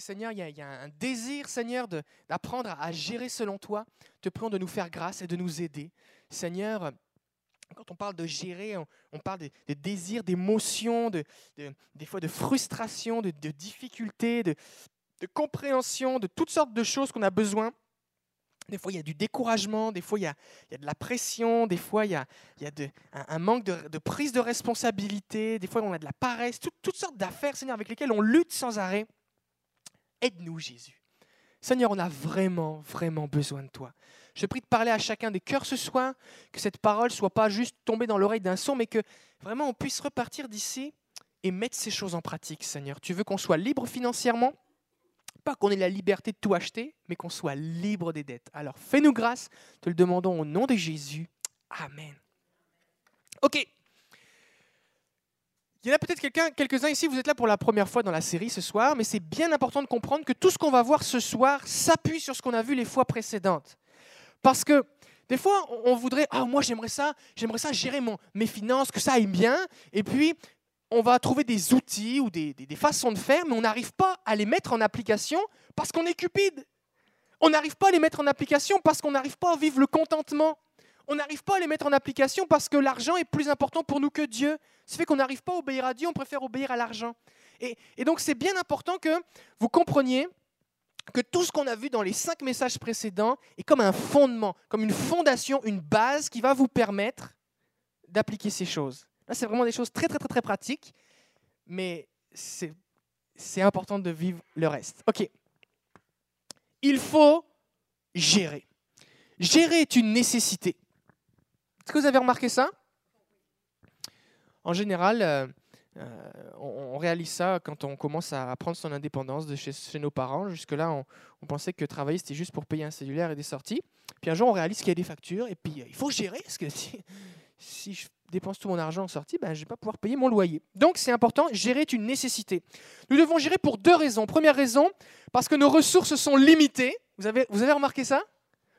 Seigneur, il y, a, un désir, Seigneur, d'apprendre à, gérer selon toi. Te prions de nous faire grâce et de nous aider. Seigneur, quand on parle de gérer, on, parle de, désirs, d'émotions, de, des fois de frustration, de, difficultés, de, compréhension, de toutes sortes de choses qu'on a besoin. Des fois, il y a du découragement, des fois, il y a, de la pression, des fois, il y a, un, manque de, prise de responsabilité, des fois, on a de la paresse, toutes sortes d'affaires, Seigneur, avec lesquelles on lutte sans arrêt. Aide-nous, Jésus. Seigneur, on a vraiment, vraiment besoin de toi. Je prie de parler à chacun des cœurs ce soir, que cette parole soit pas juste tombée dans l'oreille d'un son, mais que vraiment on puisse repartir d'ici et mettre ces choses en pratique, Seigneur. Tu veux qu'on soit libre financièrement? Pas qu'on ait la liberté de tout acheter, mais qu'on soit libre des dettes. Alors fais-nous grâce, te le demandons au nom de Jésus. Amen. Ok. Il y en a peut-être quelques-uns ici, vous êtes là pour la première fois dans la série ce soir, mais c'est bien important de comprendre que tout ce qu'on va voir ce soir s'appuie sur ce qu'on a vu les fois précédentes. Parce que des fois, on voudrait, ah moi j'aimerais ça, j'aimerais ça gérer mes finances, que ça aille bien, et puis on va trouver des outils ou des, des façons de faire, mais on n'arrive pas à les mettre en application parce qu'on est cupide. On n'arrive pas à les mettre en application parce qu'on n'arrive pas à vivre le contentement on n'arrive pas à les mettre en application parce que l'argent est plus important pour nous que Dieu. Ça fait qu'on n'arrive pas à obéir à Dieu, on préfère obéir à l'argent. Et, donc c'est bien important que vous compreniez que tout ce qu'on a vu dans les cinq messages précédents est comme un fondement, comme une fondation, une base qui va vous permettre d'appliquer ces choses. Là, c'est vraiment des choses très, très, très, très pratiques, mais c'est important de vivre le reste. OK. Il faut gérer. Gérer est une nécessité. Est-ce que vous avez remarqué ça? En général, euh, euh, on, réalise ça quand on commence à prendre son indépendance de chez, nos parents. Jusque-là, on, pensait que travailler, c'était juste pour payer un cellulaire et des sorties. Puis un jour, on réalise qu'il y a des factures et puis euh, il faut gérer. Parce que si, je dépense tout mon argent en sortie, ben, je ne vais pas pouvoir payer mon loyer. Donc c'est important, gérer est une nécessité. Nous devons gérer pour deux raisons. Première raison, parce que nos ressources sont limitées. Vous avez, vous avez remarqué ça?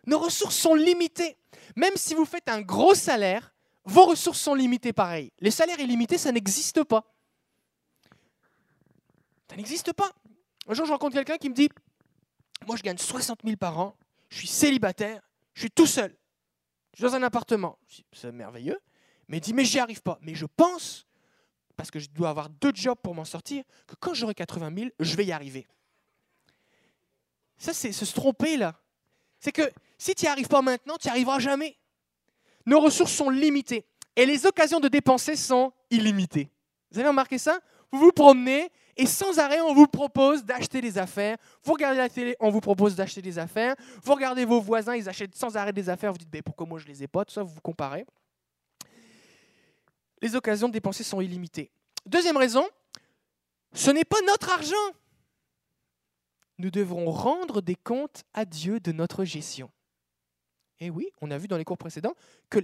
Nos ressources sont limitées. Même si vous faites un gros salaire, vos ressources sont limitées pareil. Les salaires illimités, ça n'existe pas. Ça n'existe pas. Un jour, je rencontre quelqu'un qui me dit Moi, je gagne 60 000 par an, je suis célibataire, je suis tout seul. Je suis dans un appartement. C'est merveilleux. Mais il dit Mais j'y arrive pas. Mais je pense, parce que je dois avoir deux jobs pour m'en sortir, que quand j'aurai 80 000, je vais y arriver. Ça, c'est se tromper là. C'est que si tu n'y arrives pas maintenant, tu n'y arriveras jamais. Nos ressources sont limitées et les occasions de dépenser sont illimitées. Vous avez remarqué ça? Vous vous promenez et sans arrêt, on vous propose d'acheter des affaires. Vous regardez la télé, on vous propose d'acheter des affaires. Vous regardez vos voisins, ils achètent sans arrêt des affaires. Vous dites, pourquoi moi je les ai pas? Tout ça, vous vous comparez. Les occasions de dépenser sont illimitées. Deuxième raison, ce n'est pas notre argent. Nous devrons rendre des comptes à Dieu de notre gestion. Et eh oui, on a vu dans les cours précédents que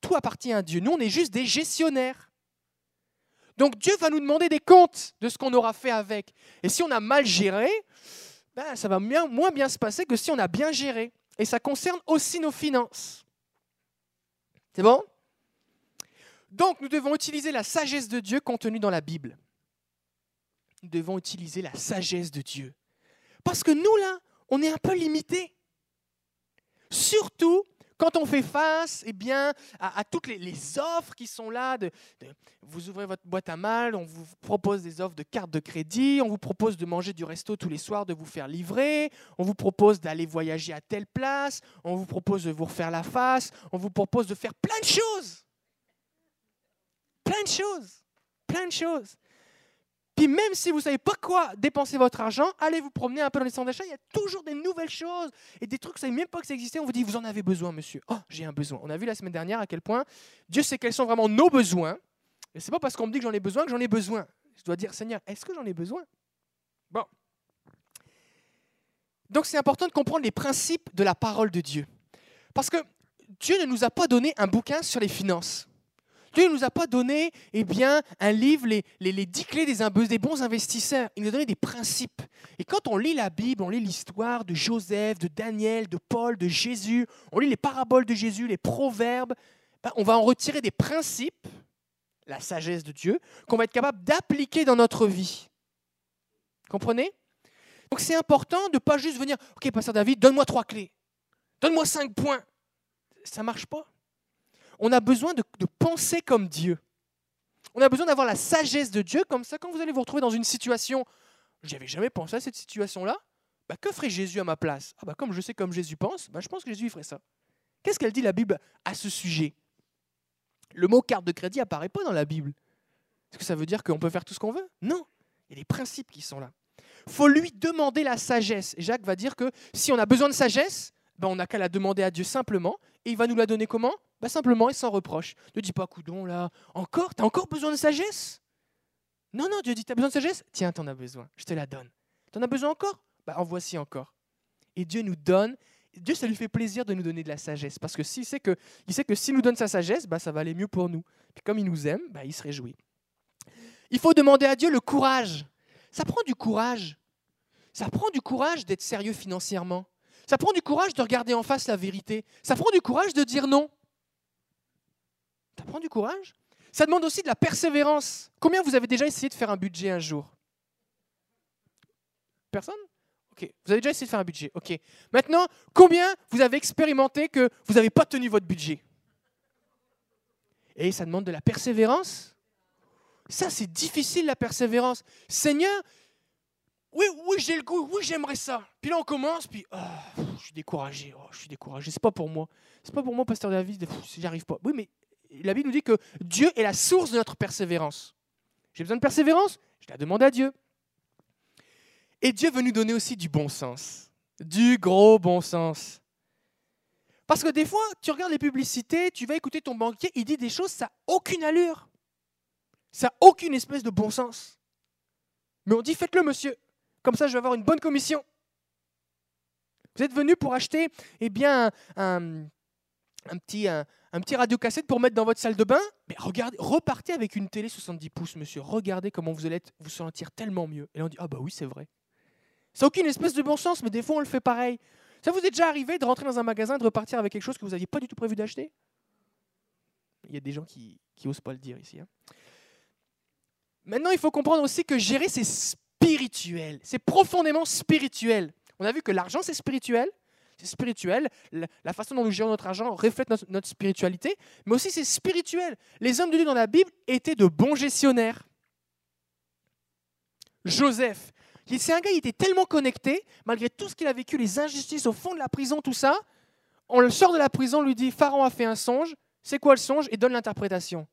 tout appartient à Dieu. Nous, on est juste des gestionnaires. Donc Dieu va nous demander des comptes de ce qu'on aura fait avec. Et si on a mal géré, ben, ça va moins bien se passer que si on a bien géré. Et ça concerne aussi nos finances. C'est bon? Donc nous devons utiliser la sagesse de Dieu contenue dans la Bible. Nous devons utiliser la sagesse de Dieu. Parce que nous, là, on est un peu limités. Surtout quand on fait face eh à, toutes les, offres qui sont là, de, vous ouvrez votre boîte à mal, on vous propose des offres de cartes de crédit, on vous propose de manger du resto tous les soirs, de vous faire livrer, on vous propose d'aller voyager à telle place, on vous propose de vous refaire la face, on vous propose de faire plein de choses. Plein de choses. Plein de choses. Puis même si vous ne savez pas quoi dépenser votre argent, allez vous promener un peu dans les centres d'achat, il y a toujours des nouvelles choses et des trucs que vous ne savez même pas que ça existait. On vous dit, vous en avez besoin, monsieur. Oh, j'ai un besoin. On a vu la semaine dernière à quel point Dieu sait quels sont vraiment nos besoins. Et ce n'est pas parce qu'on me dit que j'en ai besoin que j'en ai besoin. Je dois dire, Seigneur, est-ce que j'en ai besoin? Bon. Donc c'est important de comprendre les principes de la parole de Dieu. Parce que Dieu ne nous a pas donné un bouquin sur les finances. Dieu ne nous a pas donné eh bien, un livre, les, les, 10 clés des, des bons investisseurs. Il nous a donné des principes. Et quand on lit la Bible, on lit l'histoire de Joseph, de Daniel, de Paul, de Jésus, on lit les paraboles de Jésus, les proverbes, ben, on va en retirer des principes, la sagesse de Dieu, qu'on va être capable d'appliquer dans notre vie. Comprenez? Donc c'est important de ne pas juste venir, ok, pasteur David, donne-moi trois clés, donne-moi cinq points. Ça ne marche pas. On a besoin de, penser comme Dieu. On a besoin d'avoir la sagesse de Dieu, comme ça, quand vous allez vous retrouver dans une situation, j'avais jamais pensé à cette situation-là, bah, que ferait Jésus à ma place? Ah bah, Comme je sais comme Jésus pense, bah, je pense que Jésus ferait ça. Qu'est-ce qu'elle dit la Bible à ce sujet? Le mot carte de crédit apparaît pas dans la Bible. Est-ce que ça veut dire qu'on peut faire tout ce qu'on veut? Non. Il y a des principes qui sont là. faut lui demander la sagesse. Jacques va dire que si on a besoin de sagesse, ben on n'a qu'à la demander à Dieu simplement. Et il va nous la donner comment? Ben Simplement et sans reproche. Ne dis pas, coudon, là, encore T'as encore besoin de sagesse? Non, non, Dieu dit, t'as besoin de sagesse? Tiens, t'en as besoin, je te la donne. T'en as besoin encore? Ben, En voici encore. Et Dieu nous donne, Dieu, ça lui fait plaisir de nous donner de la sagesse. Parce que s'il sait que, s'il nous donne sa sagesse, ben, ça va aller mieux pour nous. Puis comme il nous aime, ben, il se réjouit. Il faut demander à Dieu le courage. Ça prend du courage. Ça prend du courage d'être sérieux financièrement. Ça prend du courage de regarder en face la vérité. Ça prend du courage de dire non. Ça prend du courage. Ça demande aussi de la persévérance. Combien vous avez déjà essayé de faire un budget un jour? Personne? Ok. Vous avez déjà essayé de faire un budget. Ok. Maintenant, combien vous avez expérimenté que vous n'avez pas tenu votre budget? Et ça demande de la persévérance. Ça, c'est difficile la persévérance. Seigneur, oui, oui, j'ai le goût, oui, j'aimerais ça. Puis là, on commence, puis oh, je suis découragé, oh, je suis découragé. C'est pas pour moi. C'est pas pour moi, pasteur David, j'y arrive pas. Oui, mais la Bible nous dit que Dieu est la source de notre persévérance. J'ai besoin de persévérance, je la demande à Dieu. Et Dieu veut nous donner aussi du bon sens, du gros bon sens. Parce que des fois, tu regardes les publicités, tu vas écouter ton banquier, il dit des choses, ça n'a aucune allure. Ça n'a aucune espèce de bon sens. Mais on dit, faites-le, monsieur. Comme ça, je vais avoir une bonne commission. Vous êtes venu pour acheter eh bien, un, petit, un, petit radiocassette pour mettre dans votre salle de bain Mais regardez, repartez avec une télé 70 pouces, monsieur. Regardez comment vous allez vous sentir tellement mieux. Et là, on dit Ah, bah oui, c'est vrai. Ça n'a aucune espèce de bon sens, mais des fois, on le fait pareil. Ça vous est déjà arrivé de rentrer dans un magasin, de repartir avec quelque chose que vous n'aviez pas du tout prévu d'acheter? Il y a des gens qui n'osent pas le dire ici. Hein. Maintenant, il faut comprendre aussi que gérer, c'est spirituel. C'est profondément spirituel. On a vu que l'argent, c'est spirituel. C'est spirituel. La façon dont nous gérons notre argent reflète notre, spiritualité. Mais aussi, c'est spirituel. Les hommes de Dieu dans la Bible étaient de bons gestionnaires. Joseph, c'est un gars, il était tellement connecté, malgré tout ce qu'il a vécu, les injustices au fond de la prison, tout ça. On le sort de la prison, lui dit Pharaon a fait un songe. C'est quoi le songe? Et donne l'interprétation.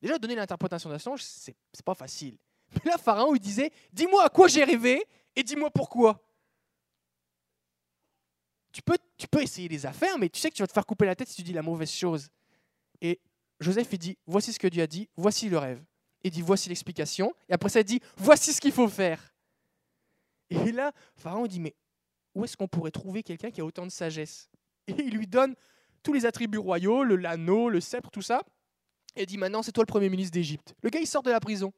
Déjà, donner l'interprétation d'un songe, c'est pas facile. Mais là, Pharaon, il disait Dis-moi à quoi j'ai rêvé et dis-moi pourquoi. Tu peux, tu peux essayer des affaires, mais tu sais que tu vas te faire couper la tête si tu dis la mauvaise chose. Et Joseph, il dit Voici ce que Dieu a dit, voici le rêve. Il dit Voici l'explication. Et après ça, il dit Voici ce qu'il faut faire. Et là, Pharaon dit Mais où est-ce qu'on pourrait trouver quelqu'un qui a autant de sagesse? Et il lui donne tous les attributs royaux, le l'anneau, le sceptre, tout ça. Et il dit Maintenant, c'est toi le premier ministre d'Égypte. Le gars, il sort de la prison.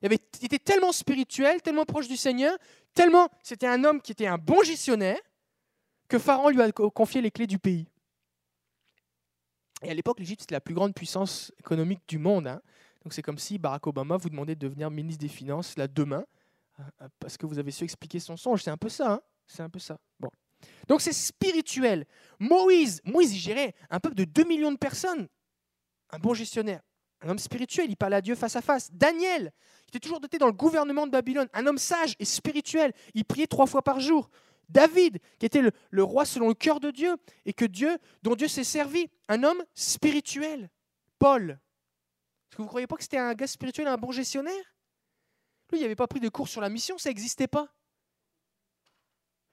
Il, avait, était tellement spirituel, tellement proche du Seigneur, tellement c'était un homme qui était un bon gestionnaire, que Pharaon lui a confié les clés du pays. Et à l'époque, l'Égypte, c'était la plus grande puissance économique du monde. Hein. Donc c'est comme si Barack Obama vous demandait de devenir ministre des Finances là demain, hein, parce que vous avez su expliquer son songe. C'est un peu ça. Hein. c'est un peu ça. Bon. Donc c'est spirituel. Moïse, Moïse, il gérait un peuple de 2 millions de personnes. Un bon gestionnaire. Un homme spirituel, il parlait à Dieu face à face. Daniel, il était toujours doté dans le gouvernement de Babylone. Un homme sage et spirituel. Il priait trois fois par jour. David, qui était le, roi selon le cœur de Dieu et que Dieu, dont Dieu s'est servi. Un homme spirituel. Paul. Est-ce que vous ne croyez pas que c'était un gars spirituel, un bon gestionnaire? Lui, il n'avait pas pris de cours sur la mission, ça n'existait pas.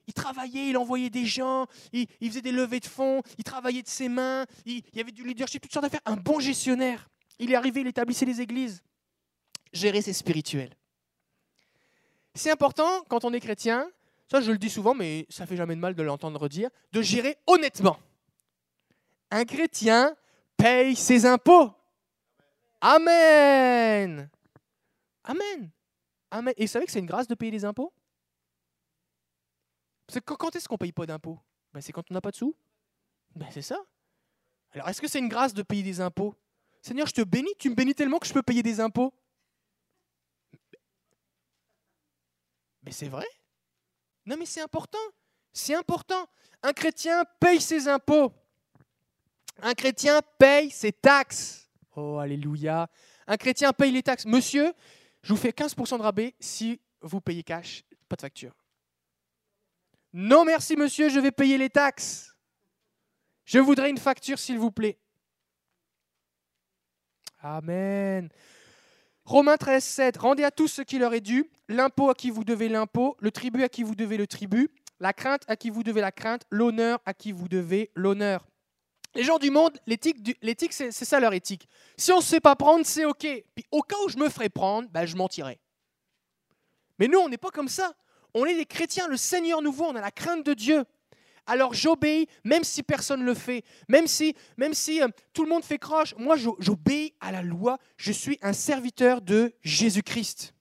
Il travaillait, il envoyait des gens, il, faisait des levées de fonds, il travaillait de ses mains, il, il y avait du leadership, toutes sortes d'affaires. Un bon gestionnaire. Il est arrivé, il établissait les églises. Gérer, c'est spirituel. C'est important, quand on est chrétien, ça je le dis souvent, mais ça fait jamais de mal de l'entendre dire, de gérer honnêtement. Un chrétien paye ses impôts. Amen. Amen. Amen. Et vous savez que c'est une grâce de payer les impôts? Quand est-ce qu'on ne paye pas d'impôts? Ben, C'est quand on n'a pas de sous. Ben, c'est ça. Alors, est-ce que c'est une grâce de payer des impôts? Seigneur, je te bénis, tu me bénis tellement que je peux payer des impôts. Mais c'est vrai. Non mais c'est important. C'est important. Un chrétien paye ses impôts. Un chrétien paye ses taxes. Oh, alléluia. Un chrétien paye les taxes. Monsieur, je vous fais 15% de rabais si vous payez cash, pas de facture. Non merci monsieur, je vais payer les taxes. Je voudrais une facture s'il vous plaît. Amen. Romains 13, 7. Rendez à tous ce qui leur est dû, l'impôt à qui vous devez l'impôt, le tribut à qui vous devez le tribut, la crainte à qui vous devez la crainte, l'honneur à qui vous devez l'honneur. Les gens du monde, l'éthique, c'est, ça leur éthique. Si on ne sait pas prendre, c'est OK. Puis au cas où je me ferais prendre, ben, je mentirais. Mais nous, on n'est pas comme ça. On est des chrétiens, le Seigneur nous voit, on a la crainte de Dieu. Alors j'obéis, même si personne ne le fait, même si, même si euh, tout le monde fait croche, moi j'obéis à la loi, je suis un serviteur de Jésus-Christ.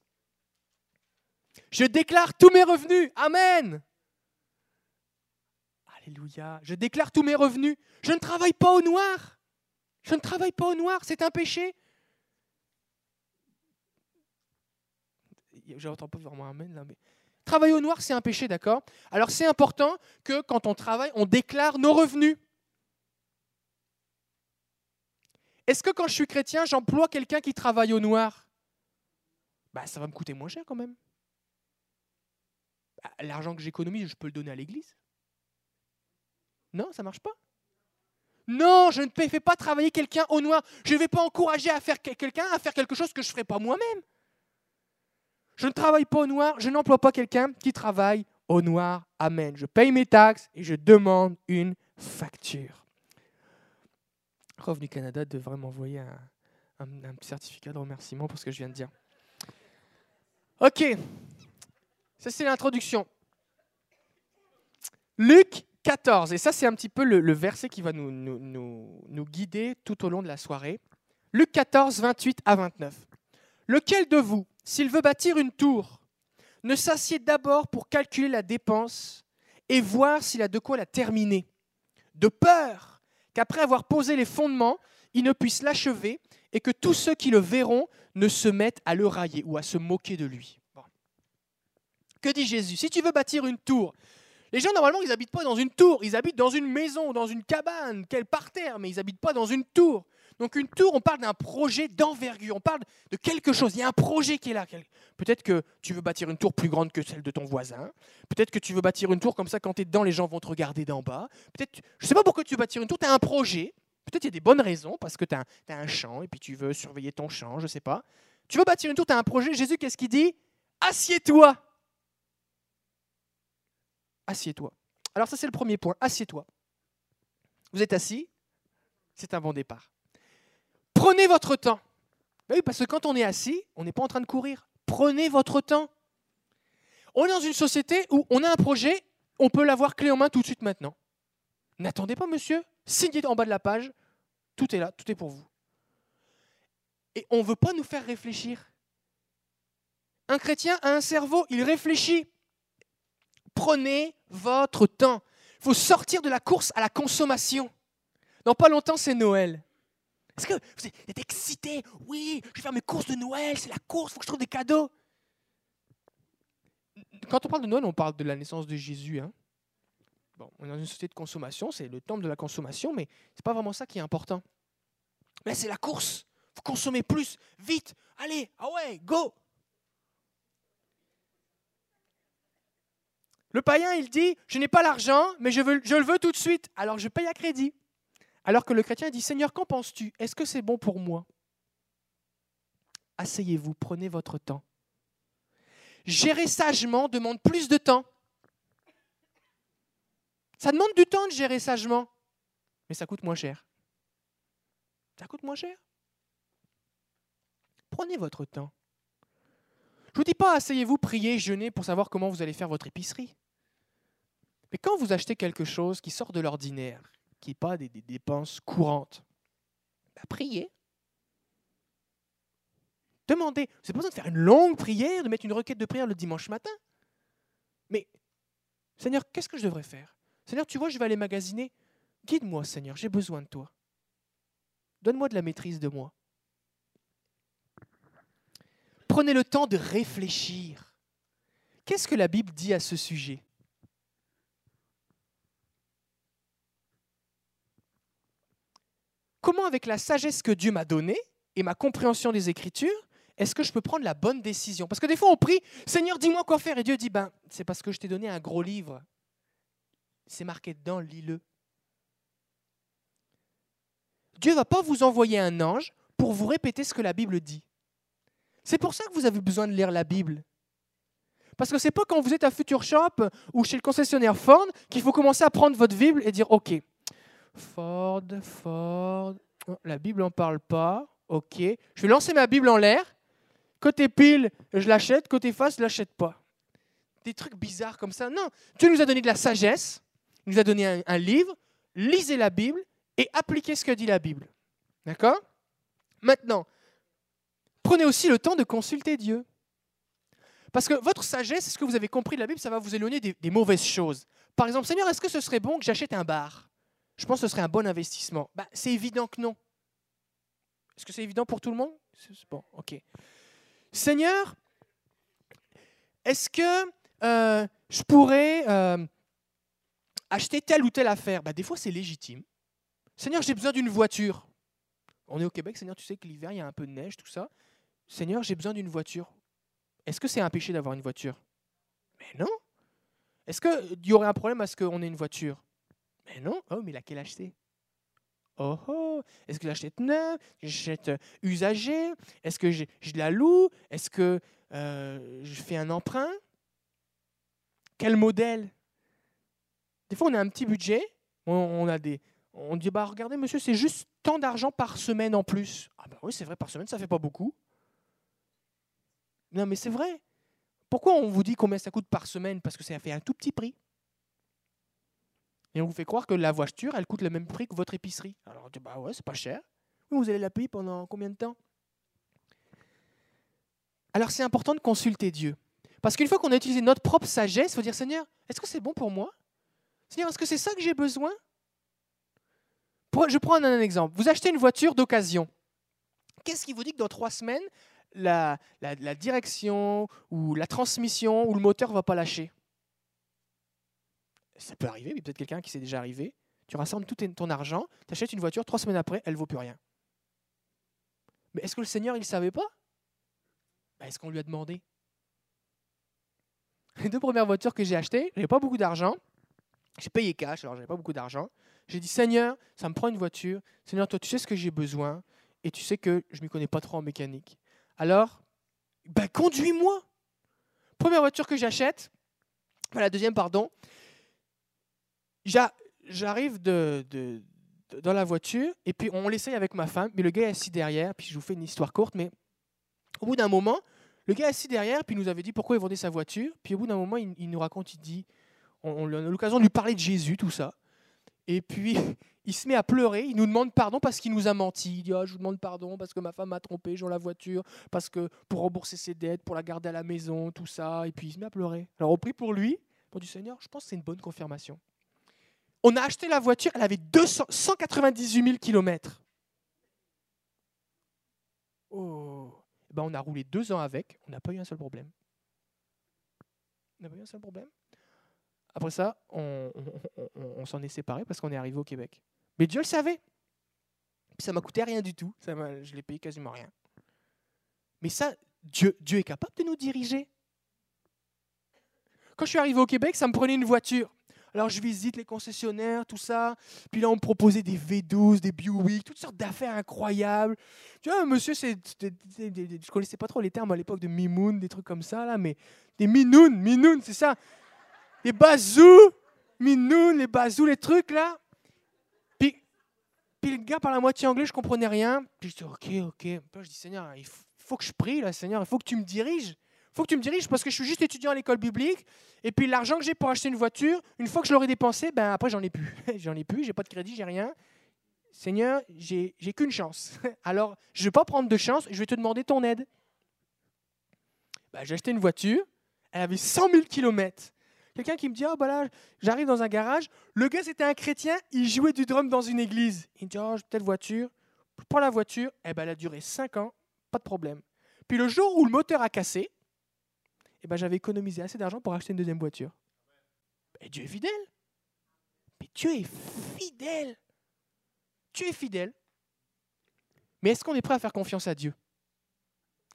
Je déclare tous mes revenus, Amen. Alléluia, je déclare tous mes revenus. Je ne travaille pas au noir. Je ne travaille pas au noir, c'est un péché. J'entends pas vraiment Amen là, mais Travailler au noir, c'est un péché, d'accord? Alors c'est important que quand on travaille, on déclare nos revenus. Est-ce que quand je suis chrétien, j'emploie quelqu'un qui travaille au noir? Bah, Ça va me coûter moins cher quand même. Bah, l'argent que j'économise, je peux le donner à l'église. Non, ça ne marche pas. Non, je ne fais pas travailler quelqu'un au noir. Je ne vais pas encourager à faire quelqu'un à faire quelque chose que je ne ferai pas moi-même. Je ne travaille pas au noir, je n'emploie pas quelqu'un qui travaille au noir. Amen. Je paye mes taxes et je demande une facture. Revenu Canada devrait m'envoyer un, un, certificat de remerciement pour ce que je viens de dire. Ok, ça c'est l'introduction. Luc 14, et ça c'est un petit peu le, verset qui va nous, guider tout au long de la soirée. Luc 14, 28 à 29. Lequel de vous, s'il veut bâtir une tour, ne s'assied d'abord pour calculer la dépense et voir s'il a de quoi la terminer, de peur qu'après avoir posé les fondements, il ne puisse l'achever et que tous ceux qui le verront ne se mettent à le railler ou à se moquer de lui. Que dit Jésus? Si tu veux bâtir une tour, les gens normalement ils n'habitent pas dans une tour, ils habitent dans une maison, dans une cabane, quelle par terre, mais ils n'habitent pas dans une tour. Donc une tour, on parle d'un projet d'envergure, on parle de quelque chose, il y a un projet qui est là. Peut-être que tu veux bâtir une tour plus grande que celle de ton voisin, peut-être que tu veux bâtir une tour comme ça, quand tu es dedans, les gens vont te regarder d'en bas. Peut-être, je ne sais pas pourquoi tu veux bâtir une tour, tu as un projet, peut-être il y a des bonnes raisons, parce que tu as, as, un champ et puis tu veux surveiller ton champ, je ne sais pas. Tu veux bâtir une tour, tu as un projet, Jésus, qu'est-ce qu'il dit? Assieds-toi. Assieds-toi. Alors ça c'est le premier point, assieds-toi. Vous êtes assis, c'est un bon départ. Prenez votre temps. Ben oui, parce que quand on est assis, on n'est pas en train de courir. Prenez votre temps. On est dans une société où on a un projet, on peut l'avoir clé en main tout de suite maintenant. N'attendez pas, monsieur. Signez en bas de la page. Tout est là, tout est pour vous. Et on ne veut pas nous faire réfléchir. Un chrétien a un cerveau, il réfléchit. Prenez votre temps. Il faut sortir de la course à la consommation. Dans pas longtemps, c'est Noël. Est-ce que vous êtes excité Oui, je vais faire mes courses de Noël, c'est la course, il faut que je trouve des cadeaux. Quand on parle de Noël, on parle de la naissance de Jésus. Hein. Bon, on est dans une société de consommation, c'est le temple de la consommation, mais ce n'est pas vraiment ça qui est important. Mais c'est la course. Il faut consommer plus, vite, allez, ah ouais, go Le païen, il dit, je n'ai pas l'argent, mais je, veux, je le veux tout de suite, alors je paye à crédit. Alors que le chrétien dit, Seigneur, qu'en penses-tu? Est-ce que c'est bon pour moi? Asseyez-vous, prenez votre temps. Gérer sagement demande plus de temps. Ça demande du temps de gérer sagement, mais ça coûte moins cher. Ça coûte moins cher. Prenez votre temps. Je ne vous dis pas asseyez-vous, priez, jeûnez pour savoir comment vous allez faire votre épicerie. Mais quand vous achetez quelque chose qui sort de l'ordinaire, qui n'est pas des, dépenses courantes. Bah, priez. Demandez. Vous n'avez pas besoin de faire une longue prière, de mettre une requête de prière le dimanche matin. Mais, Seigneur, qu'est-ce que je devrais faire? Seigneur, tu vois, je vais aller magasiner. Guide-moi, Seigneur, j'ai besoin de toi. Donne-moi de la maîtrise de moi. Prenez le temps de réfléchir. Qu'est-ce que la Bible dit à ce sujet? Comment avec la sagesse que Dieu m'a donnée et ma compréhension des Écritures, est-ce que je peux prendre la bonne décision? Parce que des fois on prie, Seigneur, dis-moi quoi faire. Et Dieu dit, ben, c'est parce que je t'ai donné un gros livre. C'est marqué dedans, lis-le. Dieu ne va pas vous envoyer un ange pour vous répéter ce que la Bible dit. C'est pour ça que vous avez besoin de lire la Bible. Parce que c'est pas quand vous êtes à Future Shop ou chez le concessionnaire Ford qu'il faut commencer à prendre votre Bible et dire OK, Ford, Ford, la Bible n'en parle pas. OK, je vais lancer ma Bible en l'air. Côté pile, je l'achète. Côté face, je l'achète pas. Des trucs bizarres comme ça. Non, Dieu nous a donné de la sagesse. Il nous a donné un, un livre. Lisez la Bible et appliquez ce que dit la Bible. D'accord? Maintenant, prenez aussi le temps de consulter Dieu. Parce que votre sagesse, ce que vous avez compris de la Bible, ça va vous éloigner des, mauvaises choses. Par exemple, Seigneur, est-ce que ce serait bon que j'achète un bar? Je pense que ce serait un bon investissement. Bah, c'est évident que non. Est-ce que c'est évident pour tout le monde? Bon, ok. Seigneur, est-ce que euh, je pourrais euh, acheter telle ou telle affaire? Bah, Des fois, c'est légitime. Seigneur, j'ai besoin d'une voiture. On est au Québec, Seigneur, tu sais que l'hiver, il y a un peu de neige, tout ça. Seigneur, j'ai besoin d'une voiture. Est-ce que c'est un péché d'avoir une voiture? Mais non. Est-ce qu'il y aurait un problème à ce qu'on ait une voiture? Mais non. Oh, mais laquelle acheter Oh oh Est-ce que j'achète neuf? J'achète euh, usagé? Est-ce que je, la loue? Est-ce que euh, je fais un emprunt? Quel modèle? Des fois, on a un petit budget. On, a des, on dit bah regardez monsieur, c'est juste tant d'argent par semaine en plus. Ah ben oui, c'est vrai, par semaine, ça fait pas beaucoup. Non, mais c'est vrai. Pourquoi on vous dit combien ça coûte par semaine? Parce que ça fait un tout petit prix. Et on vous fait croire que la voiture, elle coûte le même prix que votre épicerie. Alors, on dit, bah ouais, c'est pas cher. Vous allez la payer pendant combien de temps? Alors, c'est important de consulter Dieu. Parce qu'une fois qu'on a utilisé notre propre sagesse, il faut dire, Seigneur, est-ce que c'est bon pour moi? Seigneur, est-ce que c'est ça que j'ai besoin? Je prends un exemple. Vous achetez une voiture d'occasion. Qu'est-ce qui vous dit que dans trois semaines, la, direction ou la transmission ou le moteur ne va pas lâcher? Ça peut arriver, mais peut-être quelqu'un qui s'est déjà arrivé. Tu rassembles tout ton argent, tu achètes une voiture, trois semaines après, elle ne vaut plus rien. Mais est-ce que le Seigneur, il ne savait pas? Ben, Est-ce qu'on lui a demandé? Les deux premières voitures que j'ai achetées, je n'avais pas beaucoup d'argent. J'ai payé cash, alors je n'avais pas beaucoup d'argent. J'ai dit, Seigneur, ça me prend une voiture. Seigneur, toi, tu sais ce que j'ai besoin. Et tu sais que je ne m'y connais pas trop en mécanique. Alors, ben, conduis-moi. Première voiture que j'achète, la deuxième, pardon. J'arrive dans la voiture et puis on l'essaye avec ma femme, mais le gars est assis derrière, puis je vous fais une histoire courte, mais au bout d'un moment, le gars est assis derrière, puis il nous avait dit pourquoi il vendait sa voiture, puis au bout d'un moment, il, nous raconte, il dit, on, on a l'occasion de lui parler de Jésus, tout ça, et puis il se met à pleurer, il nous demande pardon parce qu'il nous a menti. Il dit oh, Je vous demande pardon parce que ma femme m'a trompé, j'ai la voiture, parce que pour rembourser ses dettes, pour la garder à la maison, tout ça. Et puis il se met à pleurer. Alors on prie pour lui, pour du Seigneur, je pense que c'est une bonne confirmation. On a acheté la voiture, elle avait 200, 198 000 kilomètres. Oh. Eh ben on a roulé deux ans avec, on n'a pas eu un seul problème. On n'a pas eu un seul problème. Après ça, on, s'en est séparés parce qu'on est arrivé au Québec. Mais Dieu le savait. Ça m'a coûté rien du tout. Ça je l'ai payé quasiment rien. Mais ça, Dieu, Dieu est capable de nous diriger. Quand je suis arrivé au Québec, ça me prenait une voiture. Alors je visite les concessionnaires, tout ça. Puis là, on me proposait des V12, des Buick, toutes sortes d'affaires incroyables. Tu vois, monsieur, c'est, je connaissais pas trop les termes à l'époque de Mimoun, des trucs comme ça, là, mais des Minoun, Minoun, c'est ça. Des bazous, Minoun, les bazous, les trucs là. Puis le gars parle à moitié anglais, je comprenais rien. Puis je dis, ok, ok. Puis je dis, Seigneur, il faut que je prie, là, Seigneur, il faut que tu me diriges. Faut que tu me diriges parce que je suis juste étudiant à l'école biblique. Et puis l'argent que j'ai pour acheter une voiture, une fois que je l'aurai dépensé, ben après j'en ai plus. j'en ai plus, j'ai pas de crédit, j'ai rien. Seigneur, j'ai qu'une chance. Alors, je ne vais pas prendre de chance, je vais te demander ton aide. Ben, j'ai acheté une voiture, elle avait 100 000 kilomètres. Quelqu'un qui me dit, oh, bah là, j'arrive dans un garage. Le gars, c'était un chrétien, il jouait du drum dans une église. Il me dit, oh, peut-être voiture. Je prends la voiture, eh ben, elle a duré 5 ans, pas de problème. Puis le jour où le moteur a cassé, eh ben, j'avais économisé assez d'argent pour acheter une deuxième voiture. Dieu est fidèle. Mais Dieu est fidèle. Dieu est fidèle. Mais est-ce qu'on est prêt à faire confiance à Dieu?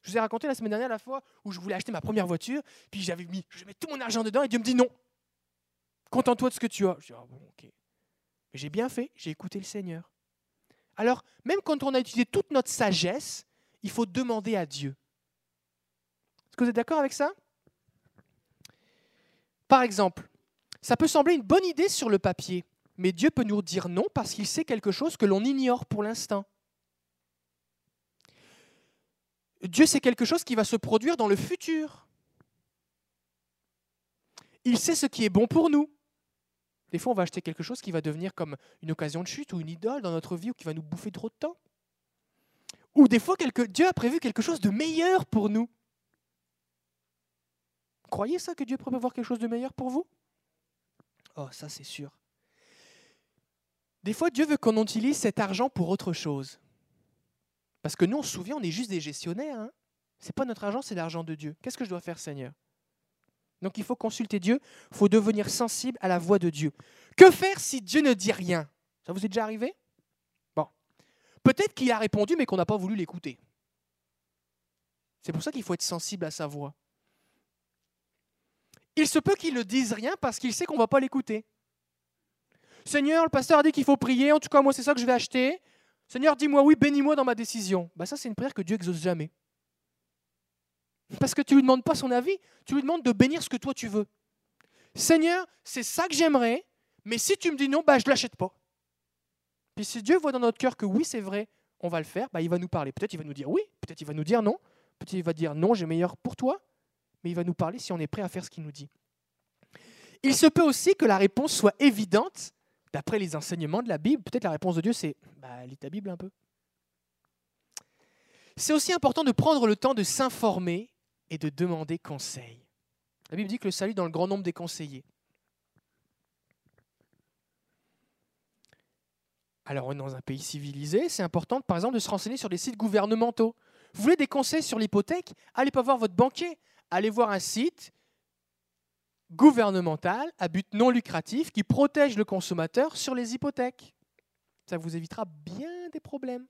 Je vous ai raconté la semaine dernière la fois où je voulais acheter ma première voiture, puis j'avais mis, je mets tout mon argent dedans et Dieu me dit non. Contente-toi de ce que tu as. Je dis, ah bon, ok. Mais j'ai bien fait, j'ai écouté le Seigneur. Alors, même quand on a utilisé toute notre sagesse, il faut demander à Dieu. Est-ce que vous êtes d'accord avec ça? Par exemple, ça peut sembler une bonne idée sur le papier, mais Dieu peut nous dire non parce qu'il sait quelque chose que l'on ignore pour l'instant. Dieu sait quelque chose qui va se produire dans le futur. Il sait ce qui est bon pour nous. Des fois, on va acheter quelque chose qui va devenir comme une occasion de chute ou une idole dans notre vie ou qui va nous bouffer trop de temps. Ou des fois, Dieu a prévu quelque chose de meilleur pour nous. Croyez ça que Dieu peut prévoir quelque chose de meilleur pour vous? Oh, ça c'est sûr. Des fois, Dieu veut qu'on utilise cet argent pour autre chose. Parce que nous, on se souvient, on est juste des gestionnaires. Hein Ce n'est pas notre argent, c'est l'argent de Dieu. Qu'est-ce que je dois faire, Seigneur? Donc il faut consulter Dieu, il faut devenir sensible à la voix de Dieu. Que faire si Dieu ne dit rien? Ça vous est déjà arrivé? Bon. Peut-être qu'il a répondu, mais qu'on n'a pas voulu l'écouter. C'est pour ça qu'il faut être sensible à sa voix. Il se peut qu'il ne dise rien parce qu'il sait qu'on ne va pas l'écouter. Seigneur, le pasteur a dit qu'il faut prier, en tout cas moi c'est ça que je vais acheter. Seigneur, dis-moi oui, bénis-moi dans ma décision. Bah, ça c'est une prière que Dieu exauce jamais. Parce que tu ne lui demandes pas son avis, tu lui demandes de bénir ce que toi tu veux. Seigneur, c'est ça que j'aimerais, mais si tu me dis non, bah, je ne l'achète pas. Puis si Dieu voit dans notre cœur que oui, c'est vrai, on va le faire, bah, il va nous parler. Peut-être il va nous dire oui, peut-être il va nous dire non, peut-être il va dire non, j'ai meilleur pour toi, mais il va nous parler si on est prêt à faire ce qu'il nous dit. Il se peut aussi que la réponse soit évidente d'après les enseignements de la Bible. Peut-être la réponse de Dieu, c'est bah, lis ta Bible un peu. C'est aussi important de prendre le temps de s'informer et de demander conseil. La Bible dit que le salut dans le grand nombre des conseillers. Alors, on est dans un pays civilisé, c'est important, par exemple, de se renseigner sur les sites gouvernementaux. Vous voulez des conseils sur l'hypothèque? Allez pas voir votre banquier, allez voir un site gouvernemental à but non lucratif qui protège le consommateur sur les hypothèques. Ça vous évitera bien des problèmes.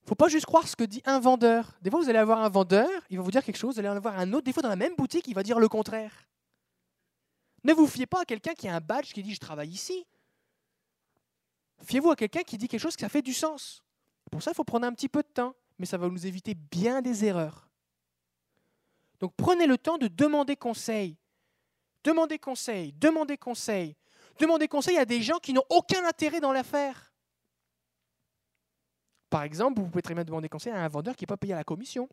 Il ne faut pas juste croire ce que dit un vendeur. Des fois, vous allez avoir un vendeur, il va vous dire quelque chose, vous allez en avoir un autre, des fois dans la même boutique, il va dire le contraire. Ne vous fiez pas à quelqu'un qui a un badge qui dit je travaille ici. Fiez-vous à quelqu'un qui dit quelque chose qui a fait du sens. Pour ça, il faut prendre un petit peu de temps mais ça va nous éviter bien des erreurs. Donc prenez le temps de demander conseil. Demandez conseil, demandez conseil. Demandez conseil à des gens qui n'ont aucun intérêt dans l'affaire. Par exemple, vous pouvez très bien demander conseil à un vendeur qui n'est pas payé à la commission.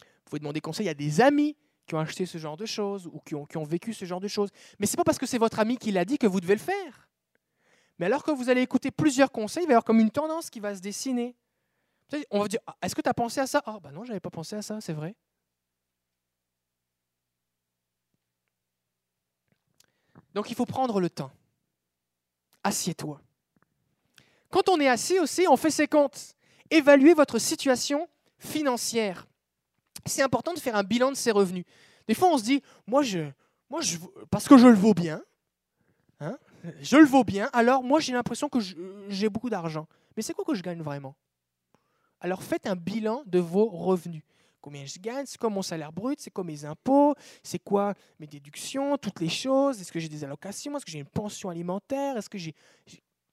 Vous pouvez demander conseil à des amis qui ont acheté ce genre de choses ou qui ont, vécu ce genre de choses. Mais ce n'est pas parce que c'est votre ami qui l'a dit que vous devez le faire. Mais alors que vous allez écouter plusieurs conseils, il va y avoir comme une tendance qui va se dessiner. On va dire, ah, est-ce que tu as pensé à ça? Ah, ben non, je n'avais pas pensé à ça, c'est vrai. Donc il faut prendre le temps. Assieds-toi. Quand on est assis aussi, on fait ses comptes. Évaluez votre situation financière. C'est important de faire un bilan de ses revenus. Des fois, on se dit, moi, je, moi je, parce que je le vaux bien, hein, je le vaux bien, alors moi, j'ai l'impression que j'ai beaucoup d'argent. Mais c'est quoi que je gagne vraiment? Alors faites un bilan de vos revenus. Combien je gagne, c'est quoi mon salaire brut, c'est quoi mes impôts, c'est quoi mes déductions, toutes les choses, est-ce que j'ai des allocations, est-ce que j'ai une pension alimentaire, est-ce que j'ai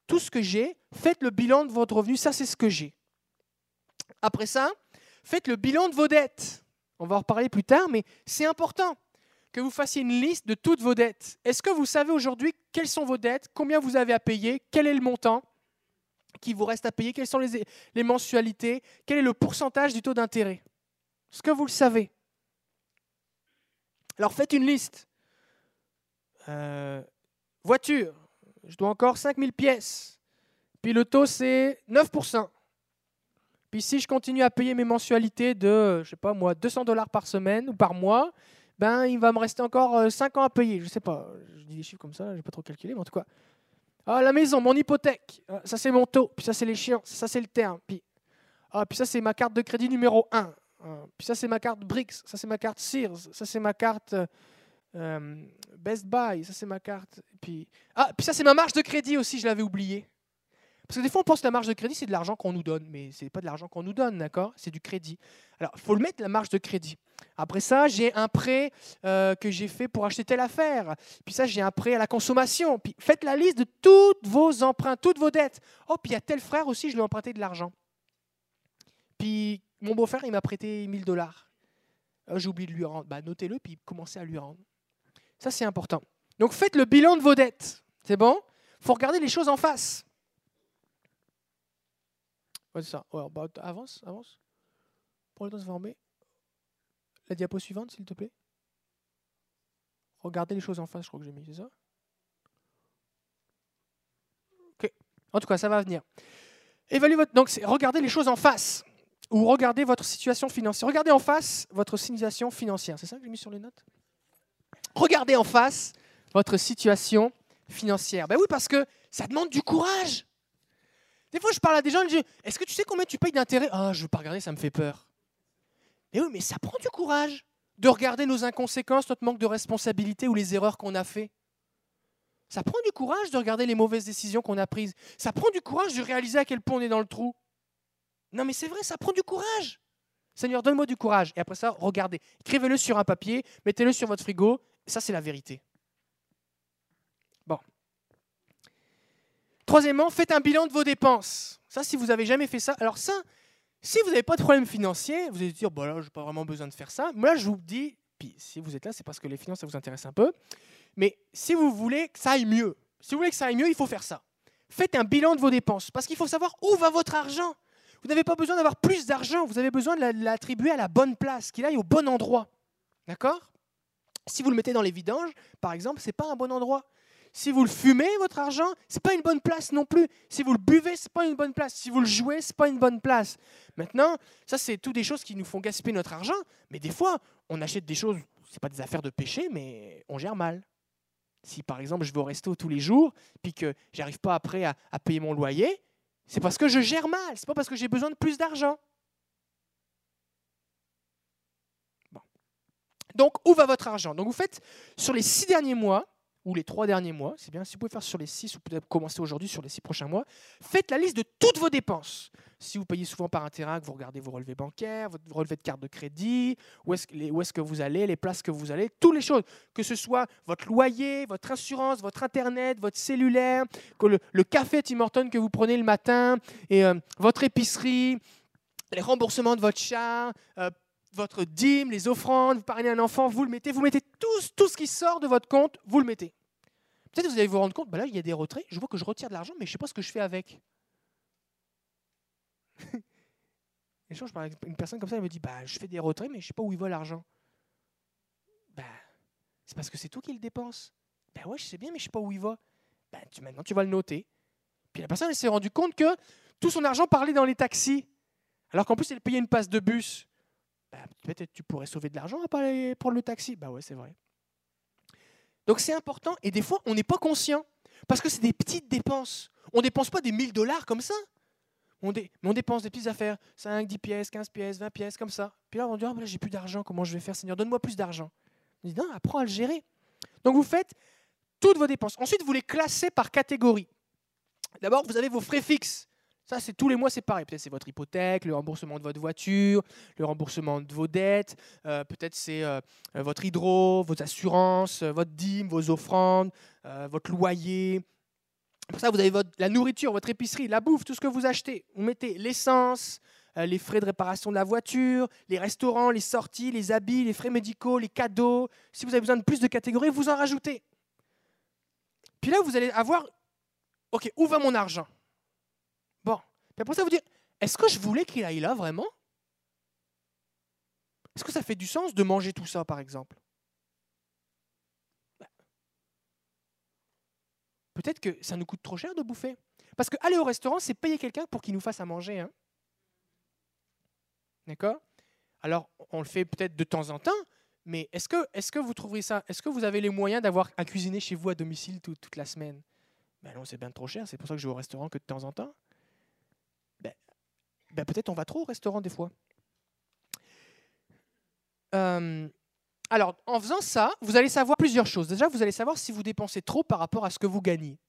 tout ce que j'ai, faites le bilan de votre revenu, ça c'est ce que j'ai. Après ça, faites le bilan de vos dettes. On va en reparler plus tard, mais c'est important que vous fassiez une liste de toutes vos dettes. Est-ce que vous savez aujourd'hui quelles sont vos dettes, combien vous avez à payer, quel est le montant? Qui vous reste à payer, quelles sont les, mensualités, quel est le pourcentage du taux d'intérêt? Est-ce que vous le savez? Alors faites une liste. Euh, voiture, je dois encore 5000 pièces. Puis le taux, c'est 9%. Puis si je continue à payer mes mensualités de, je sais pas moi, 200 dollars par semaine ou par mois, ben il va me rester encore 5 euh, ans à payer. Je sais pas, je dis des chiffres comme ça, je n'ai pas trop calculé, mais en tout cas, ah, la maison, mon hypothèque. Ah, ça, c'est mon taux. Puis ça, c'est les chiens. Ça, c'est le terme. Puis, ah, puis ça, c'est ma carte de crédit numéro 1. Ah, puis ça, c'est ma carte BRICS. Ça, c'est ma carte Sears. Ça, c'est ma carte euh, Best Buy. Ça, c'est ma carte. Puis, ah, puis ça, c'est ma marge de crédit aussi. Je l'avais oublié. Parce que des fois, on pense que la marge de crédit, c'est de l'argent qu'on nous donne, mais ce n'est pas de l'argent qu'on nous donne, d'accord? C'est du crédit. Alors, il faut le mettre, la marge de crédit. Après ça, j'ai un prêt euh, que j'ai fait pour acheter telle affaire. Puis ça, j'ai un prêt à la consommation. Puis faites la liste de toutes vos emprunts, toutes vos dettes. Oh, puis il y a tel frère aussi, je lui ai emprunté de l'argent. Puis mon beau-frère, il m'a prêté 1000 dollars. Euh, j'ai oublié de lui rendre. Bah, notez-le, puis commencez à lui rendre. Ça, c'est important. Donc faites le bilan de vos dettes. C'est bon? Il faut regarder les choses en face. Ouais, c'est ça. Bah, avance, avance. Pour le temps de se. La diapo suivante, s'il te plaît. Regardez les choses en face, je crois que j'ai mis, c'est ça? Ok. En tout cas, ça va venir. Évaluez votre. Donc, regardez les choses en face. Ou regardez votre situation financière. Regardez en face votre situation financière. C'est ça que j'ai mis sur les notes? Regardez en face votre situation financière. Ben oui, parce que ça demande du courage. Des fois, je parle à des gens, je dis Est-ce que tu sais combien tu payes d'intérêt? Ah, je ne veux pas regarder, ça me fait peur. Mais oui, mais ça prend du courage de regarder nos inconséquences, notre manque de responsabilité ou les erreurs qu'on a faites. Ça prend du courage de regarder les mauvaises décisions qu'on a prises. Ça prend du courage de réaliser à quel point on est dans le trou. Non, mais c'est vrai, ça prend du courage. Seigneur, donne-moi du courage. Et après ça, regardez. Écrivez-le sur un papier, mettez-le sur votre frigo. ça, c'est la vérité. Bon. Troisièmement, faites un bilan de vos dépenses. Ça, si vous n'avez jamais fait ça, alors ça, si vous n'avez pas de problème financier, vous allez dire, bon là, je n'ai pas vraiment besoin de faire ça. Moi, je vous dis, puis si vous êtes là, c'est parce que les finances, ça vous intéresse un peu. Mais si vous voulez que ça aille mieux, si vous voulez que ça aille mieux, il faut faire ça. Faites un bilan de vos dépenses, parce qu'il faut savoir où va votre argent. Vous n'avez pas besoin d'avoir plus d'argent, vous avez besoin de l'attribuer à la bonne place, qu'il aille au bon endroit. D'accord? Si vous le mettez dans les vidanges, par exemple, ce n'est pas un bon endroit. Si vous le fumez, votre argent, ce n'est pas une bonne place non plus. Si vous le buvez, ce n'est pas une bonne place. Si vous le jouez, ce n'est pas une bonne place. Maintenant, ça, c'est toutes des choses qui nous font gaspiller notre argent. Mais des fois, on achète des choses, ce pas des affaires de péché, mais on gère mal. Si par exemple, je vais au resto tous les jours, puis que j'arrive pas après à, payer mon loyer, c'est parce que je gère mal. C'est pas parce que j'ai besoin de plus d'argent. Donc, où va votre argent? Donc, vous faites sur les six derniers mois, ou les trois derniers mois, c'est bien, si vous pouvez faire sur les six, ou peut-être commencer aujourd'hui sur les six prochains mois, faites la liste de toutes vos dépenses. Si vous payez souvent par Interac, vous regardez vos relevés bancaires, votre relevé de carte de crédit, où est-ce, est que vous allez, les places que vous allez, toutes les choses, que ce soit votre loyer, votre assurance, votre Internet, votre cellulaire, le, café Tim Hortons que vous prenez le matin, et euh, votre épicerie, les remboursements de votre chat, euh, votre dîme, les offrandes, vous à un enfant, vous le mettez, vous mettez tout, tout ce qui sort de votre compte, vous le mettez. Peut-être que vous allez vous rendre compte, bah là, il y a des retraits, je vois que je retire de l'argent, mais je ne sais pas ce que je fais avec. Je parle une personne comme ça, elle me dit, bah, je fais des retraits, mais je ne sais pas où il va l'argent. Bah, c'est parce que c'est toi qui le dépense. Ben bah ouais, je sais bien, mais je ne sais pas où il va. Tu, maintenant, tu vas le noter. Puis la personne, elle s'est rendue compte que tout son argent parlait dans les taxis. Alors qu'en plus, elle payait une passe de bus. Bah, peut-être tu pourrais sauver de l'argent à pas prendre le taxi. Bah ouais, c'est vrai. Donc c'est important et des fois on n'est pas conscient parce que c'est des petites dépenses. On ne dépense pas des 1000 dollars comme ça. On mais on dépense des petites affaires, 5, 10 pièces, 15 pièces, 20 pièces, comme ça. Puis là, on dit, oh, j'ai plus d'argent, comment je vais faire, Seigneur? Donne-moi plus d'argent. On dit, non, apprends à le gérer. Donc vous faites toutes vos dépenses. Ensuite, vous les classez par catégorie. D'abord, vous avez vos frais fixes. Ça, c'est tous les mois, c'est pareil. Peut-être c'est votre hypothèque, le remboursement de votre voiture, le remboursement de vos dettes. Euh, peut-être c'est euh, votre hydro, vos assurances, euh, votre dîme, vos offrandes, votre loyer. Pour ça, vous avez la nourriture, votre épicerie, la bouffe, tout ce que vous achetez. Vous mettez l'essence, les frais de réparation de la voiture, les restaurants, les sorties, les habits, les frais médicaux, les cadeaux. Si vous avez besoin de plus de catégories, vous en rajoutez. Puis là, vous allez avoir, OK, où va mon argent? Puis après ça, vous dire, est-ce que je voulais qu'il aille là vraiment? Est-ce que ça fait du sens de manger tout ça, par exemple? Ben, Peut-être que ça nous coûte trop cher de bouffer. Parce que aller au restaurant, c'est payer quelqu'un pour qu'il nous fasse à manger. Hein D'accord? Alors, on le fait peut-être de temps en temps, mais est-ce que, est que vous trouverez ça Est-ce que vous avez les moyens d'avoir à cuisiner chez vous à domicile toute la semaine? Ben non, c'est bien trop cher, c'est pour ça que je vais au restaurant que de temps en temps. Ben, peut-être on va trop au restaurant des fois. Euh, alors, en faisant ça, vous allez savoir plusieurs choses. Déjà, vous allez savoir si vous dépensez trop par rapport à ce que vous gagnez.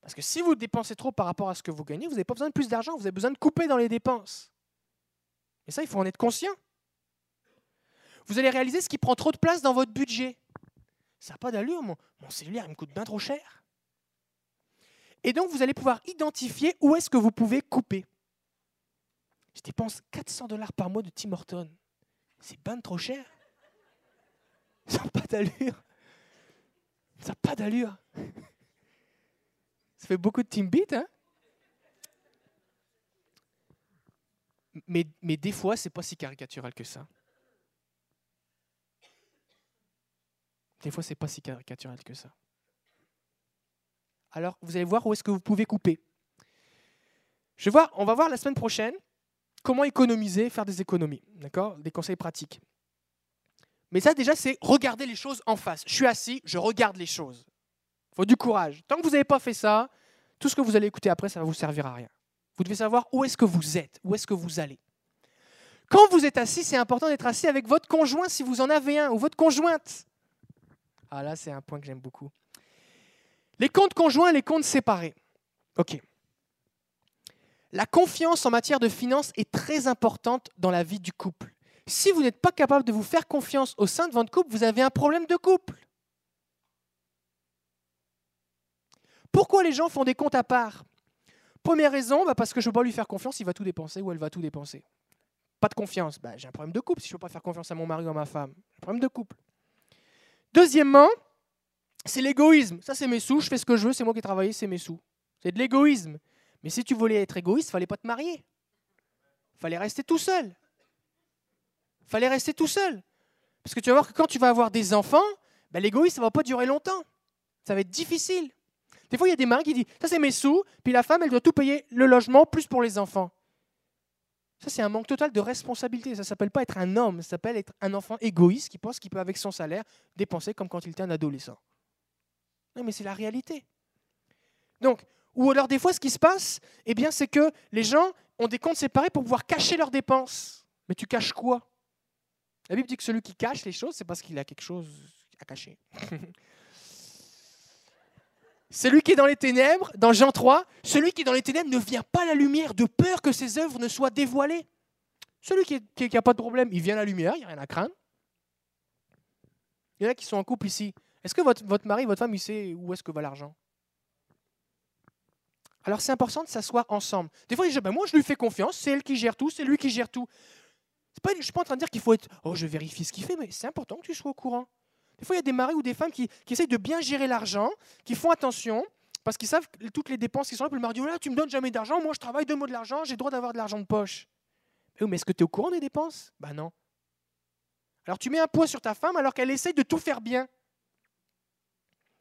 Parce que si vous dépensez trop par rapport à ce que vous gagnez, vous n'avez pas besoin de plus d'argent, vous avez besoin de couper dans les dépenses. Et ça, il faut en être conscient. Vous allez réaliser ce qui prend trop de place dans votre budget. Ça n'a pas d'allure, mon, mon cellulaire, il me coûte bien trop cher. Et donc, vous allez pouvoir identifier où est-ce que vous pouvez couper. Je dépense 400 dollars par mois de Tim Horton. C'est bien trop cher. Ça n'a pas d'allure. Ça n'a pas d'allure. Ça fait beaucoup de Timbit, hein mais, mais des fois, c'est pas si caricatural que ça. Des fois, c'est pas si caricatural que ça. Alors, vous allez voir où est-ce que vous pouvez couper. Je voir, on va voir la semaine prochaine comment économiser, faire des économies, d'accord? Des conseils pratiques. Mais ça, déjà, c'est regarder les choses en face. Je suis assis, je regarde les choses. Il faut du courage. Tant que vous n'avez pas fait ça, tout ce que vous allez écouter après, ça va vous servir à rien. Vous devez savoir où est-ce que vous êtes, où est-ce que vous allez. Quand vous êtes assis, c'est important d'être assis avec votre conjoint si vous en avez un, ou votre conjointe. Ah là, c'est un point que j'aime beaucoup. Les comptes conjoints les comptes séparés. OK. La confiance en matière de finances est très importante dans la vie du couple. Si vous n'êtes pas capable de vous faire confiance au sein de votre couple, vous avez un problème de couple. Pourquoi les gens font des comptes à part? Première raison, bah, parce que je ne peux pas lui faire confiance, il va tout dépenser ou elle va tout dépenser. Pas de confiance, bah, j'ai un problème de couple si je ne peux pas faire confiance à mon mari ou à ma femme. Un problème de couple. Deuxièmement, c'est l'égoïsme. Ça, c'est mes sous, je fais ce que je veux, c'est moi qui ai travaillé, c'est mes sous. C'est de l'égoïsme. Mais si tu voulais être égoïste, fallait pas te marier. Fallait rester tout seul. Fallait rester tout seul. Parce que tu vas voir que quand tu vas avoir des enfants, ben, l'égoïsme, va pas durer longtemps. Ça va être difficile. Des fois, il y a des maris qui disent Ça, c'est mes sous, puis la femme, elle doit tout payer le logement, plus pour les enfants. Ça, c'est un manque total de responsabilité. Ça s'appelle pas être un homme, ça s'appelle être un enfant égoïste qui pense qu'il peut, avec son salaire, dépenser comme quand il était un adolescent. Non, mais c'est la réalité. Donc, ou alors des fois, ce qui se passe, eh bien, c'est que les gens ont des comptes séparés pour pouvoir cacher leurs dépenses. Mais tu caches quoi? La Bible dit que celui qui cache les choses, c'est parce qu'il a quelque chose à cacher. celui qui est dans les ténèbres, dans Jean 3, celui qui est dans les ténèbres ne vient pas à la lumière de peur que ses œuvres ne soient dévoilées. Celui qui n'a pas de problème, il vient à la lumière, il n'y a rien à craindre. Il y en a qui sont en couple ici. Est-ce que votre, votre mari, votre femme, il sait où est-ce que va l'argent? Alors c'est important de s'asseoir ensement. Des fois, ils disent, ben moi je lui fais confiance, c'est elle qui gère tout, c'est lui qui gère tout. Pas, je ne suis pas en train de dire qu'il faut être, oh je vérifie ce qu'il fait, mais c'est important que tu sois au courant. Des fois, il y a des maris ou des femmes qui, essayent de bien gérer l'argent, qui font attention, parce qu'ils savent toutes les dépenses qui sont là. Puis le mari dit, oh tu me donnes jamais d'argent, moi je travaille, deux mots de l'argent, j'ai le droit d'avoir de l'argent de poche. Mais est-ce que tu es au courant des dépenses? Ben non. Alors tu mets un poids sur ta femme alors qu'elle essaye de tout faire bien.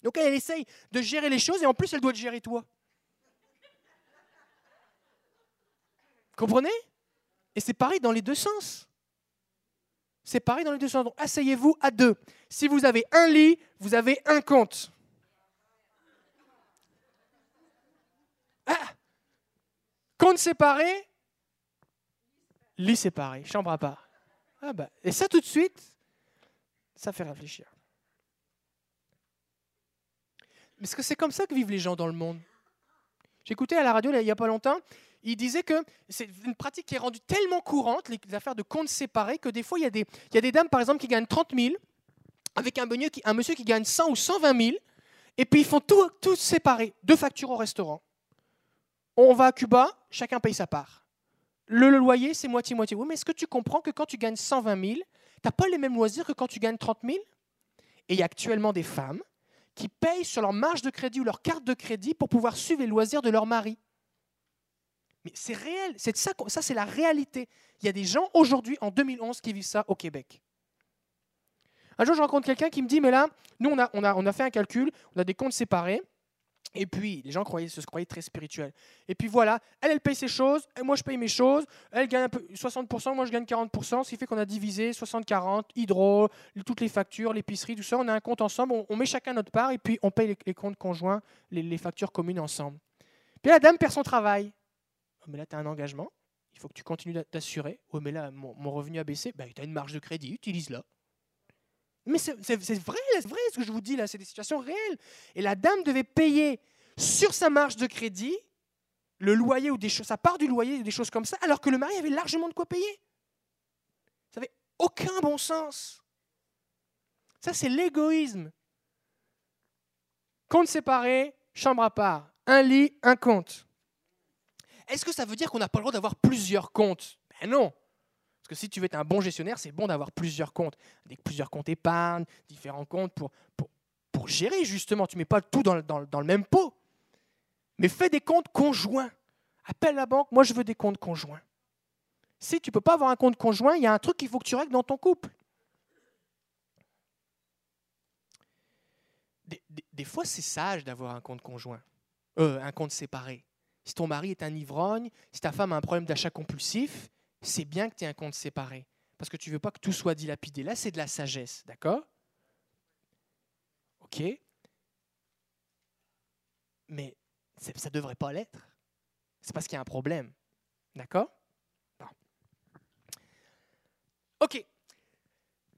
Donc elle essaye de gérer les choses et en plus elle doit te gérer toi. Comprenez? Et c'est pareil dans les deux sens. C'est pareil dans les deux sens. Donc, asseyez-vous à deux. Si vous avez un lit, vous avez un compte. Ah compte séparé, lit séparé, chambre à part. Ah bah, et ça tout de suite, ça fait réfléchir. Est-ce que c'est comme ça que vivent les gens dans le monde? J'écoutais à la radio il n'y a pas longtemps, il disait que c'est une pratique qui est rendue tellement courante, les affaires de comptes séparés, que des fois, il y, a des, dames, par exemple, qui gagnent 30 000, avec un, qui, un monsieur qui gagne 100 ou 120 000, et puis ils font tout, tout séparé, deux factures au restaurant. On va à Cuba, chacun paye sa part. Le, loyer, c'est moitié-moitié. Oui, mais est-ce que tu comprends que quand tu gagnes 120 000, tu n'as pas les mêmes loisirs que quand tu gagnes 30 000 Et il y a actuellement des femmes qui payent sur leur marge de crédit ou leur carte de crédit pour pouvoir suivre les loisirs de leur mari. Mais c'est réel, c'est ça, ça c'est la réalité. Il y a des gens aujourd'hui, en 2011, qui vivent ça au Québec. Un jour, je rencontre quelqu'un qui me dit, mais là, nous, on a, on, a, on a fait un calcul, on a des comptes séparés, et puis, les gens croyaient, se croyaient très spirituels. Et puis voilà, elle, elle paye ses choses, et moi, je paye mes choses. Elle gagne un peu, 60%, moi, je gagne 40%, ce qui fait qu'on a divisé 60-40, hydro, toutes les factures, l'épicerie, tout ça. On a un compte ensemble, on, met chacun notre part, et puis on paye les, comptes conjoints, les, les, factures communes ensemble. Puis la dame perd son travail. Mais là, tu as un engagement, il faut que tu continues d'assurer. Oh, mais là, mon, revenu a baissé, ben, tu as une marge de crédit, utilise-la. Mais c'est vrai, c'est ce que je vous dis là, c'est des situations réelles. Et la dame devait payer sur sa marge de crédit, le loyer ou ça part du loyer ou des choses comme ça, alors que le mari avait largement de quoi payer. Ça n'avait aucun bon sens. Ça, c'est l'égoïsme. Compte séparé, chambre à part. Un lit, un compte. Est-ce que ça veut dire qu'on n'a pas le droit d'avoir plusieurs comptes? Ben non. Parce que si tu veux être un bon gestionnaire, c'est bon d'avoir plusieurs comptes. Avec plusieurs comptes épargne, différents comptes pour, gérer justement. Tu ne mets pas tout dans le même pot. Mais fais des comptes conjoints. Appelle la banque, moi je veux des comptes conjoints. Si tu ne peux pas avoir un compte conjoint, il y a un truc qu'il faut que tu règles dans ton couple. Des, fois, c'est sage d'avoir un compte conjoint, euh, un compte séparé. Si ton mari est un ivrogne, si ta femme a un problème d'achat compulsif, c'est bien que tu aies un compte séparé. Parce que tu ne veux pas que tout soit dilapidé. Là, c'est de la sagesse, d'accord? Ok Mais ça ne devrait pas l'être. C'est parce qu'il y a un problème. D'accord? Ok.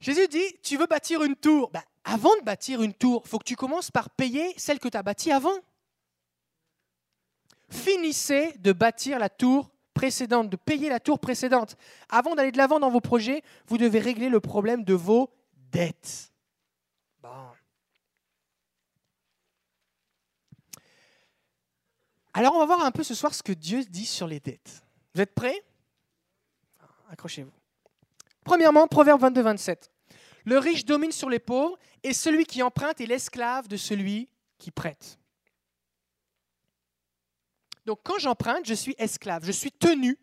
Jésus dit, tu veux bâtir une tour? Ben, avant de bâtir une tour, il faut que tu commences par payer celle que tu as bâtie avant. Finissez de bâtir la tour précédente, de payer la tour précédente. Avant d'aller de l'avant dans vos projets, vous devez régler le problème de vos dettes. Bon. Alors on va voir un peu ce soir ce que Dieu dit sur les dettes. Vous êtes prêts? Accrochez-vous. Premièrement, Proverbe 22, 27. Le riche domine sur les pauvres et celui qui emprunte est l'esclave de celui qui prête. Donc quand j'emprunte, je suis esclave, je suis tenu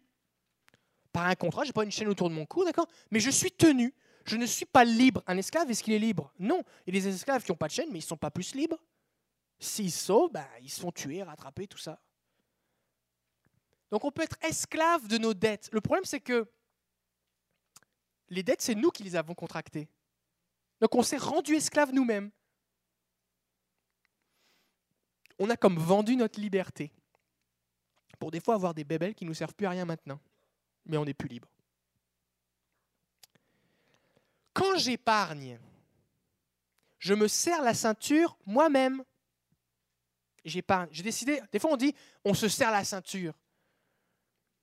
par un contrat, je n'ai pas une chaîne autour de mon cou, d'accord? Mais je suis tenu, je ne suis pas libre. Un esclave, est-ce qu'il est libre? Non. Il y a des esclaves qui n'ont pas de chaîne, mais ils ne sont pas plus libres. S'ils sauvent, ben, ils se font tuer, rattraper, tout ça. Donc on peut être esclave de nos dettes. Le problème, c'est que les dettes, c'est nous qui les avons contractées. Donc on s'est rendu esclave nous-mêmes. On a comme vendu notre liberté pour des fois avoir des bébelles qui ne nous servent plus à rien maintenant. Mais on n'est plus libre. Quand j'épargne, je me serre la ceinture moi-même. J'épargne. J'ai décidé, des fois on dit, on se serre la ceinture.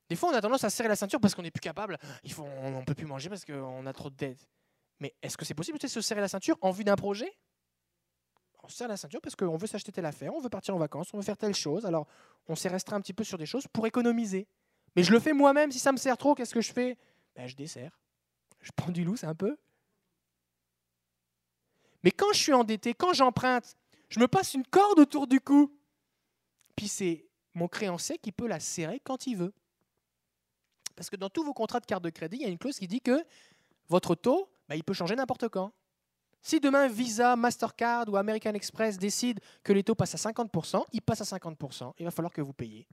Des fois, on a tendance à serrer la ceinture parce qu'on n'est plus capable. On ne peut plus manger parce qu'on a trop de dettes. Mais est-ce que c'est possible de se serrer la ceinture en vue d'un projet? On se serre la ceinture parce qu'on veut s'acheter telle affaire, on veut partir en vacances, on veut faire telle chose. Alors, on s'est restreint un petit peu sur des choses pour économiser. Mais je le fais moi-même. Si ça me sert trop, qu'est-ce que je fais? Ben, Je desserre. Je prends du loup, c'est un peu. Mais quand je suis endetté, quand j'emprunte, je me passe une corde autour du cou. Puis c'est mon créancier qui peut la serrer quand il veut. Parce que dans tous vos contrats de carte de crédit, il y a une clause qui dit que votre taux, bah, il peut changer n'importe quand. Si demain Visa, Mastercard ou American Express décident que les taux passent à 50%, ils passent à 50%. Il va falloir que vous payiez.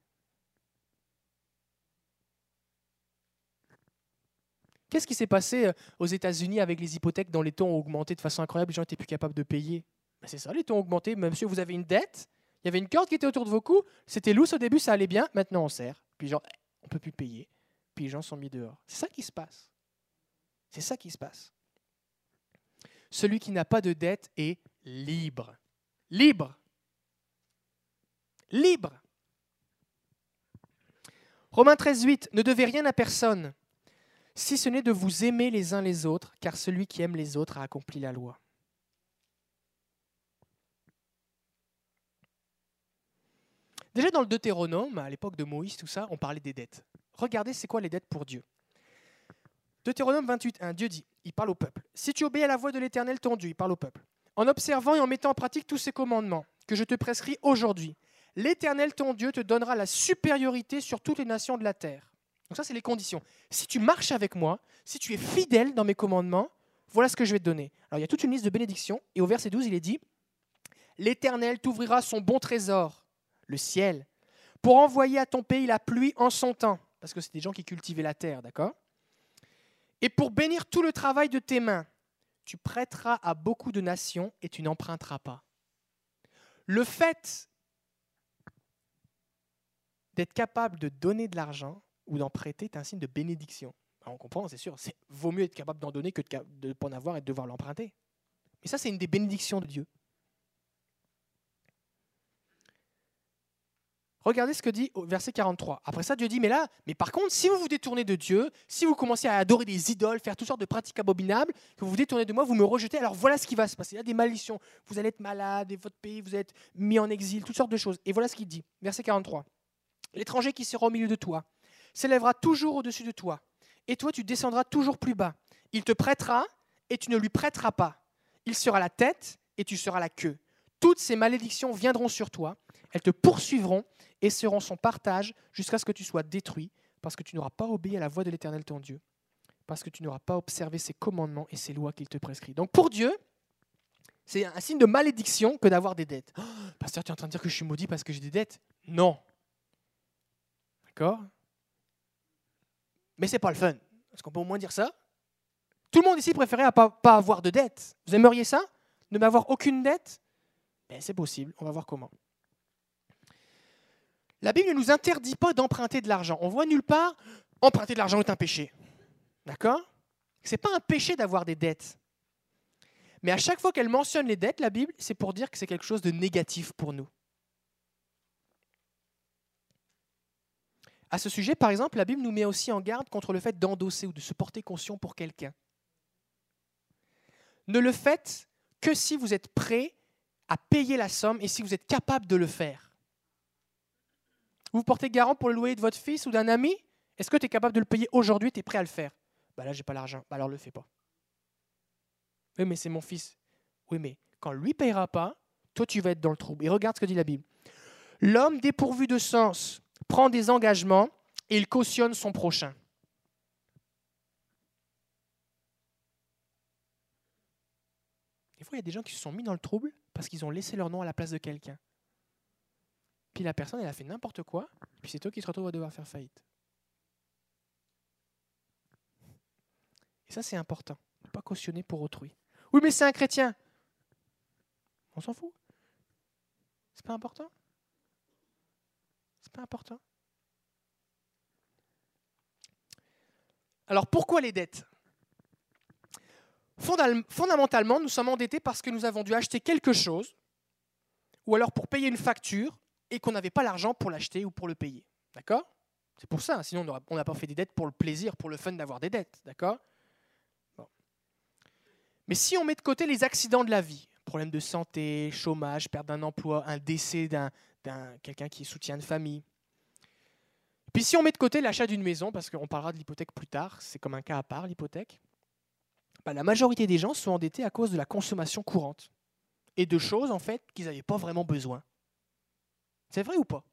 Qu'est-ce qui s'est passé euh, aux États-Unis avec les hypothèques dont les taux ont augmenté de façon incroyable? Les gens n'étaient plus capables de payer. Ben, c'est ça, les taux ont augmenté. Monsieur, vous avez une dette, il y avait une corde qui était autour de vos coups, c'était lousse au début, ça allait bien, maintenant on serre. Puis genre, on peut plus payer puis les gens sont mis dehors. C'est ça qui se passe. C'est ça qui se passe. Celui qui n'a pas de dette est libre. Libre. Libre. Romains 13, 8. Ne devez rien à personne, si ce n'est de vous aimer les uns les autres, car celui qui aime les autres a accompli la loi. Déjà dans le Deutéronome, à l'époque de Moïse, tout ça, on parlait des dettes. Regardez, c'est quoi les dettes pour Dieu? Deutéronome 28, 1, Dieu dit, il parle au peuple, Si tu obéis à la voix de l'Éternel ton Dieu, il parle au peuple, en observant et en mettant en pratique tous ces commandements que je te prescris aujourd'hui, l'Éternel ton Dieu te donnera la supériorité sur toutes les nations de la terre. Donc ça, c'est les conditions. Si tu marches avec moi, si tu es fidèle dans mes commandements, voilà ce que je vais te donner. Alors il y a toute une liste de bénédictions, et au verset 12, il est dit, L'Éternel t'ouvrira son bon trésor, le ciel, pour envoyer à ton pays la pluie en son temps parce que c'est des gens qui cultivaient la terre, d'accord? Et pour bénir tout le travail de tes mains, tu prêteras à beaucoup de nations et tu n'emprunteras pas. Le fait d'être capable de donner de l'argent ou d'en prêter est un signe de bénédiction. on comprend, c'est sûr. C'est vaut mieux être capable d'en donner que de ne pas en avoir et de devoir l'emprunter. Mais ça, c'est une des bénédictions de Dieu. Regardez ce que dit au verset 43. Après ça, Dieu dit, mais là, mais par contre, si vous vous détournez de Dieu, si vous commencez à adorer des idoles, faire toutes sortes de pratiques abominables, que vous vous détournez de moi, vous me rejetez, alors voilà ce qui va se passer. Il y a des malédictions. Vous allez être malade, et votre pays, vous êtes mis en exil, toutes sortes de choses. Et voilà ce qu'il dit. Verset 43. L'étranger qui sera au milieu de toi s'élèvera toujours au-dessus de toi, et toi tu descendras toujours plus bas. Il te prêtera, et tu ne lui prêteras pas. Il sera la tête, et tu seras la queue. Toutes ces malédictions viendront sur toi, elles te poursuivront et seront son partage jusqu'à ce que tu sois détruit, parce que tu n'auras pas obéi à la voix de l'Éternel ton Dieu, parce que tu n'auras pas observé ses commandements et ses lois qu'il te prescrit. Donc pour Dieu, c'est un signe de malédiction que d'avoir des dettes. Oh, pasteur, tu es en train de dire que je suis maudit parce que j'ai des dettes? Non. D'accord? Mais c'est pas le fun. Est-ce qu'on peut au moins dire ça? Tout le monde ici préférait pas, pas avoir de dettes. Vous aimeriez ça? Ne m'avoir aucune dette? Ben, C'est possible. On va voir comment. La Bible ne nous interdit pas d'emprunter de l'argent. On voit nulle part emprunter de l'argent est un péché. D'accord? Ce n'est pas un péché d'avoir des dettes. Mais à chaque fois qu'elle mentionne les dettes, la Bible, c'est pour dire que c'est quelque chose de négatif pour nous. À ce sujet, par exemple, la Bible nous met aussi en garde contre le fait d'endosser ou de se porter conscient pour quelqu'un. Ne le faites que si vous êtes prêt à payer la somme et si vous êtes capable de le faire. Vous portez garant pour le loyer de votre fils ou d'un ami? Est-ce que tu es capable de le payer aujourd'hui? Tu es prêt à le faire? Bah là, j'ai pas l'argent. Bah alors, le fais pas. Oui, mais c'est mon fils. Oui, mais quand lui payera pas, toi, tu vas être dans le trouble. Et regarde ce que dit la Bible. L'homme dépourvu de sens prend des engagements et il cautionne son prochain. Des fois, il y a des gens qui se sont mis dans le trouble parce qu'ils ont laissé leur nom à la place de quelqu'un. Puis la personne, elle a fait n'importe quoi, puis c'est toi qui te retrouves à devoir faire faillite. Et ça, c'est important. Ne pas cautionner pour autrui. Oui, mais c'est un chrétien. On s'en fout. C'est pas important. C'est pas important. Alors pourquoi les dettes? Fondamentalement, nous sommes endettés parce que nous avons dû acheter quelque chose, ou alors pour payer une facture, et qu'on n'avait pas l'argent pour l'acheter ou pour le payer. D'accord? C'est pour ça, sinon on n'a pas fait des dettes pour le plaisir, pour le fun d'avoir des dettes. D'accord? Mais si on met de côté les accidents de la vie, problème de santé, chômage, perte d'un emploi, un décès d'un quelqu'un qui soutient une famille, puis si on met de côté l'achat d'une maison, parce qu'on parlera de l'hypothèque plus tard, c'est comme un cas à part l'hypothèque, bah, la majorité des gens sont endettés à cause de la consommation courante et de choses en fait qu'ils n'avaient pas vraiment besoin. C'est vrai ou pas?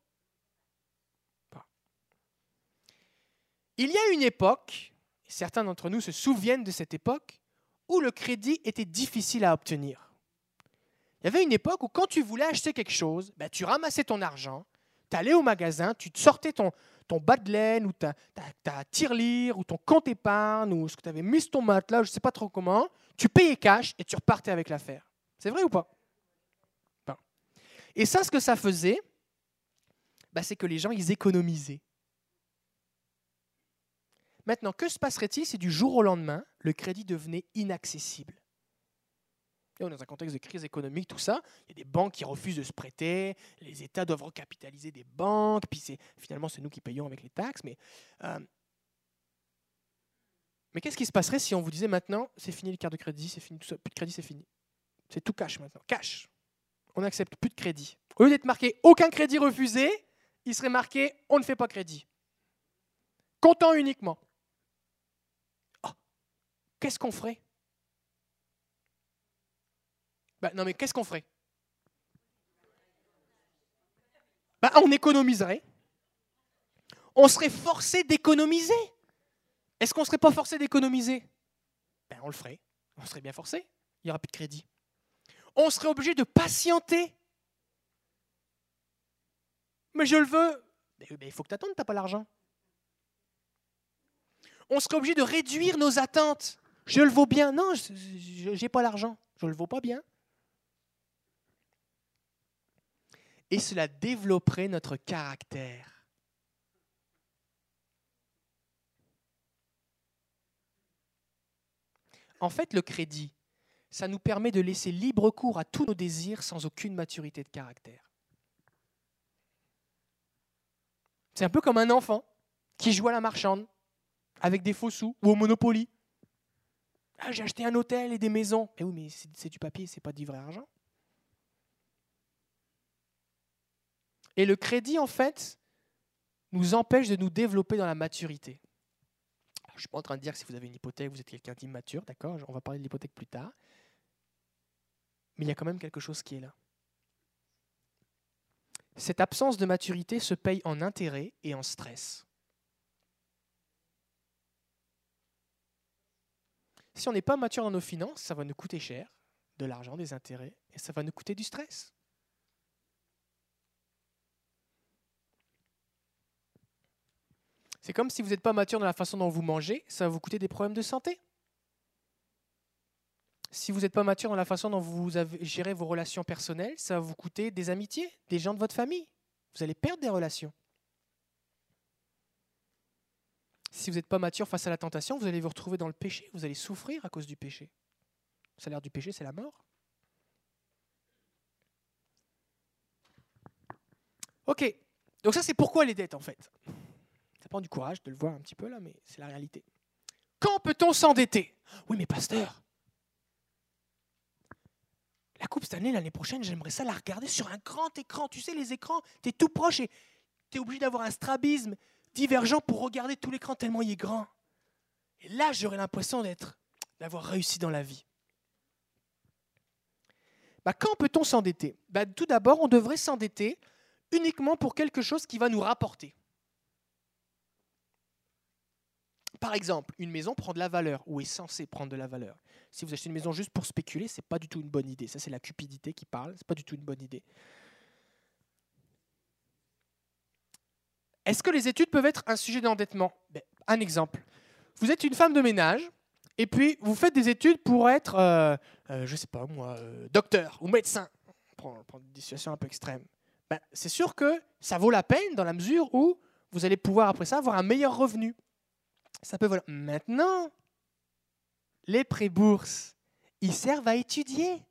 Il y a une époque, certains d'entre nous se souviennent de cette époque, où le crédit était difficile à obtenir. Il y avait une époque où quand tu voulais acheter quelque chose, ben, tu ramassais ton argent, tu allais au magasin, tu sortais ton, ton bas de laine ou ta, ta, tirelire ou ton compte épargne ou ce que tu avais mis sur ton matelas, je ne sais pas trop comment, tu payais cash et tu repartais avec l'affaire. C'est vrai ou pas? Et ça, ce que ça faisait, bah, c'est que les gens, ils économisaient. Maintenant, que se passerait-il si du jour au lendemain, le crédit devenait inaccessible? On est dans un contexte de crise économique, tout ça. Il y a des banques qui refusent de se prêter, les États doivent recapitaliser des banques, puis finalement c'est nous qui payons avec les taxes. Mais, euh, mais qu'est-ce qui se passerait si on vous disait maintenant, c'est fini les cartes de crédit, c'est fini tout ça, plus de crédit, c'est fini. C'est tout cash maintenant, cash. On n'accepte plus de crédit. Au lieu d'être marqué aucun crédit refusé, il serait marqué on ne fait pas crédit. Comptant uniquement. Oh, qu'est-ce qu'on ferait? Bah, Non, mais qu'est-ce qu'on ferait? Bah, On économiserait. On serait forcé d'économiser. Est-ce qu'on ne serait pas forcé d'économiser? Ben, On le ferait. On serait bien forcé. Il n'y aura plus de crédit. On serait obligé de patienter mais je le veux. Mais il faut que tu attendes, tu n'as pas l'argent. On serait obligé de réduire nos attentes. Je le vaux bien. Non, je n'ai pas l'argent. Je ne le vaux pas bien. Et cela développerait notre caractère. En fait, le crédit, ça nous permet de laisser libre cours à tous nos désirs sans aucune maturité de caractère. C'est un peu comme un enfant qui joue à la marchande avec des faux sous ou au Monopoly. Ah, j'ai acheté un hôtel et des maisons. Mais oui, mais c'est du papier, c'est pas du vrai argent. Et le crédit, en fait, nous empêche de nous développer dans la maturité. je ne suis pas en train de dire que si vous avez une hypothèque, vous êtes quelqu'un d'immature, d'accord? On va parler de l'hypothèque plus tard. Mais il y a quand même quelque chose qui est là. Cette absence de maturité se paye en intérêt et en stress. Si on n'est pas mature dans nos finances, ça va nous coûter cher, de l'argent, des intérêts, et ça va nous coûter du stress. C'est comme si vous n'êtes pas mature dans la façon dont vous mangez, ça va vous coûter des problèmes de santé. Si vous n'êtes pas mature dans la façon dont vous gérez vos relations personnelles, ça va vous coûter des amitiés, des gens de votre famille. Vous allez perdre des relations. Si vous n'êtes pas mature face à la tentation, vous allez vous retrouver dans le péché, vous allez souffrir à cause du péché. Le salaire du péché, c'est la mort. Ok, donc ça c'est pourquoi les dettes en fait. Prend du courage de le voir un petit peu là, mais c'est la réalité. Quand peut-on s'endetter? Oui mais pasteur, la Coupe cette année, l'année prochaine, j'aimerais ça la regarder sur un grand écran. Tu sais, les écrans, tu es tout proche et tu es obligé d'avoir un strabisme divergent pour regarder tout l'écran tellement il est grand. Et là, j'aurais l'impression d'être, d'avoir réussi dans la vie. Bah, quand peut-on s'endetter? Bah, Tout d'abord, on devrait s'endetter uniquement pour quelque chose qui va nous rapporter. Par exemple, une maison prend de la valeur ou est censée prendre de la valeur. Si vous achetez une maison juste pour spéculer, ce n'est pas du tout une bonne idée. Ça, c'est la cupidité qui parle. Ce n'est pas du tout une bonne idée. Est-ce que les études peuvent être un sujet d'endettement? Ben, Un exemple. Vous êtes une femme de ménage et puis vous faites des études pour être, euh, euh, je ne sais pas moi, euh, docteur ou médecin. On prend, des situations un peu extrêmes. Ben, c'est sûr que ça vaut la peine dans la mesure où vous allez pouvoir après ça avoir un meilleur revenu. Ça peut voler. Maintenant, les pré-bourses, ils servent à étudier.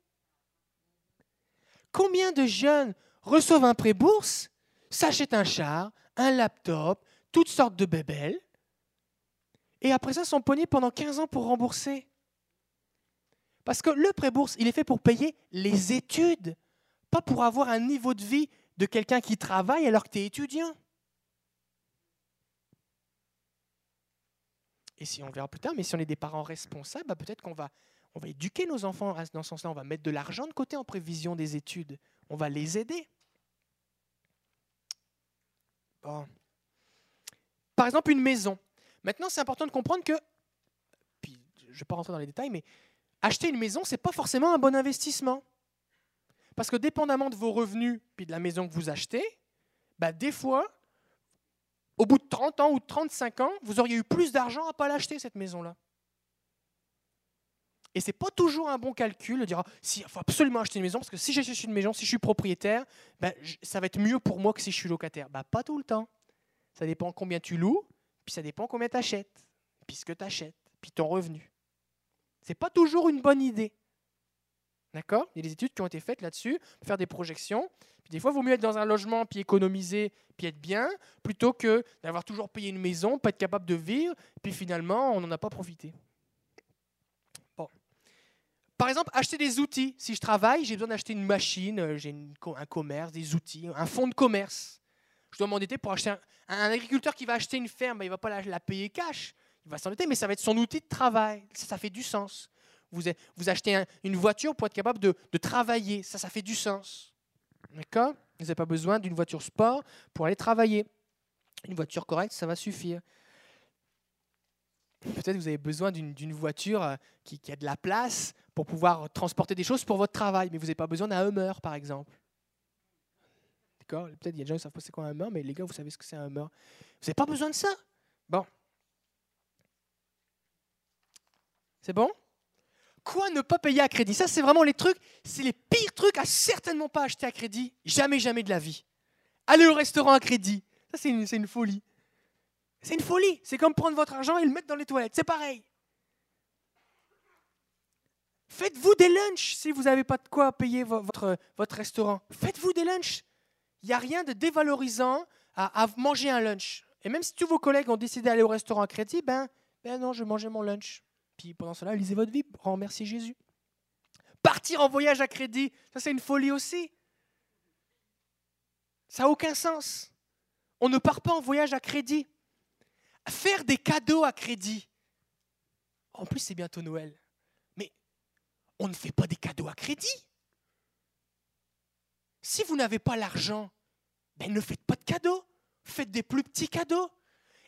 Combien de jeunes reçoivent un pré-bourse, s'achètent un char, un laptop, toutes sortes de bébelles. Et après ça, sont pognés pendant 15 ans pour rembourser. Parce que le prêt-bourse, il est fait pour payer les études, pas pour avoir un niveau de vie de quelqu'un qui travaille alors que tu es étudiant. Et si on verra plus tard, mais si on est des parents responsables, bah, peut-être qu'on va, on va éduquer nos enfants dans ce sens-là. On va mettre de l'argent de côté en prévision des études. On va les aider. Par exemple, une maison. Maintenant, c'est important de comprendre que, puis je ne vais pas rentrer dans les détails, mais acheter une maison, ce n'est pas forcément un bon investissement. Parce que dépendamment de vos revenus puis de la maison que vous achetez, bah, des fois, au bout de 30 ans ou de 35 ans, vous auriez eu plus d'argent à ne pas l'acheter, cette maison-là. Et c'est pas toujours un bon calcul de dire ah, si, il faut absolument acheter une maison parce que si j'achète une maison, si je suis propriétaire, ben, ça va être mieux pour moi que si je suis locataire. Ben, pas tout le temps. Ça dépend combien tu loues, puis ça dépend combien tu achètes, puis ce que tu achètes, puis ton revenu. C'est pas toujours une bonne idée. D'accord? Il y a des études qui ont été faites là-dessus, faire des projections. Puis des fois, il vaut mieux être dans un logement, puis économiser, puis être bien, plutôt que d'avoir toujours payé une maison, pas être capable de vivre, puis finalement, on n'en a pas profité. Par exemple, acheter des outils. Si je travaille, j'ai besoin d'acheter une machine, euh, j'ai un commerce, des outils, un fonds de commerce. Je dois m'endetter pour acheter un, agriculteur qui va acheter une ferme, ben, il ne va pas la, payer cash. Il va s'endetter, mais ça va être son outil de travail. Ça, fait du sens. Vous, achetez une voiture pour être capable de, travailler. Ça, ça fait du sens. D'accord? Vous n'avez pas besoin d'une voiture sport pour aller travailler. Une voiture correcte, ça va suffire. Peut-être vous avez besoin d'une voiture euh, qui, a de la place pour pouvoir transporter des choses pour votre travail, mais vous n'avez pas besoin d'un Hummer, par exemple. D'accord? Peut-être il y a des gens qui savent pas c'est quoi un Hummer, mais les gars, vous savez ce que c'est un Hummer. Vous n'avez pas besoin de ça? Bon. C'est bon? Quoi ne pas payer à crédit? Ça, c'est vraiment les trucs, c'est les pires trucs à certainement pas acheter à crédit. Jamais, jamais de la vie. Aller au restaurant à crédit. Ça, c'est une, folie. C'est une folie. C'est comme prendre votre argent et le mettre dans les toilettes. C'est pareil. Faites-vous des lunchs si vous n'avez pas de quoi payer votre, votre restaurant. Faites-vous des lunchs. Il n'y a rien de dévalorisant à, manger un lunch. Et même si tous vos collègues ont décidé d'aller au restaurant à crédit, ben, ben non, je mangeais mon lunch. Puis pendant cela, lisez votre vie, remerciez Jésus. Partir en voyage à crédit, ça c'est une folie aussi. Ça n'a aucun sens. On ne part pas en voyage à crédit. Faire des cadeaux à crédit. En plus, c'est bientôt Noël. Mais on ne fait pas des cadeaux à crédit. Si vous n'avez pas l'argent, ben ne faites pas de cadeaux. Faites des plus petits cadeaux.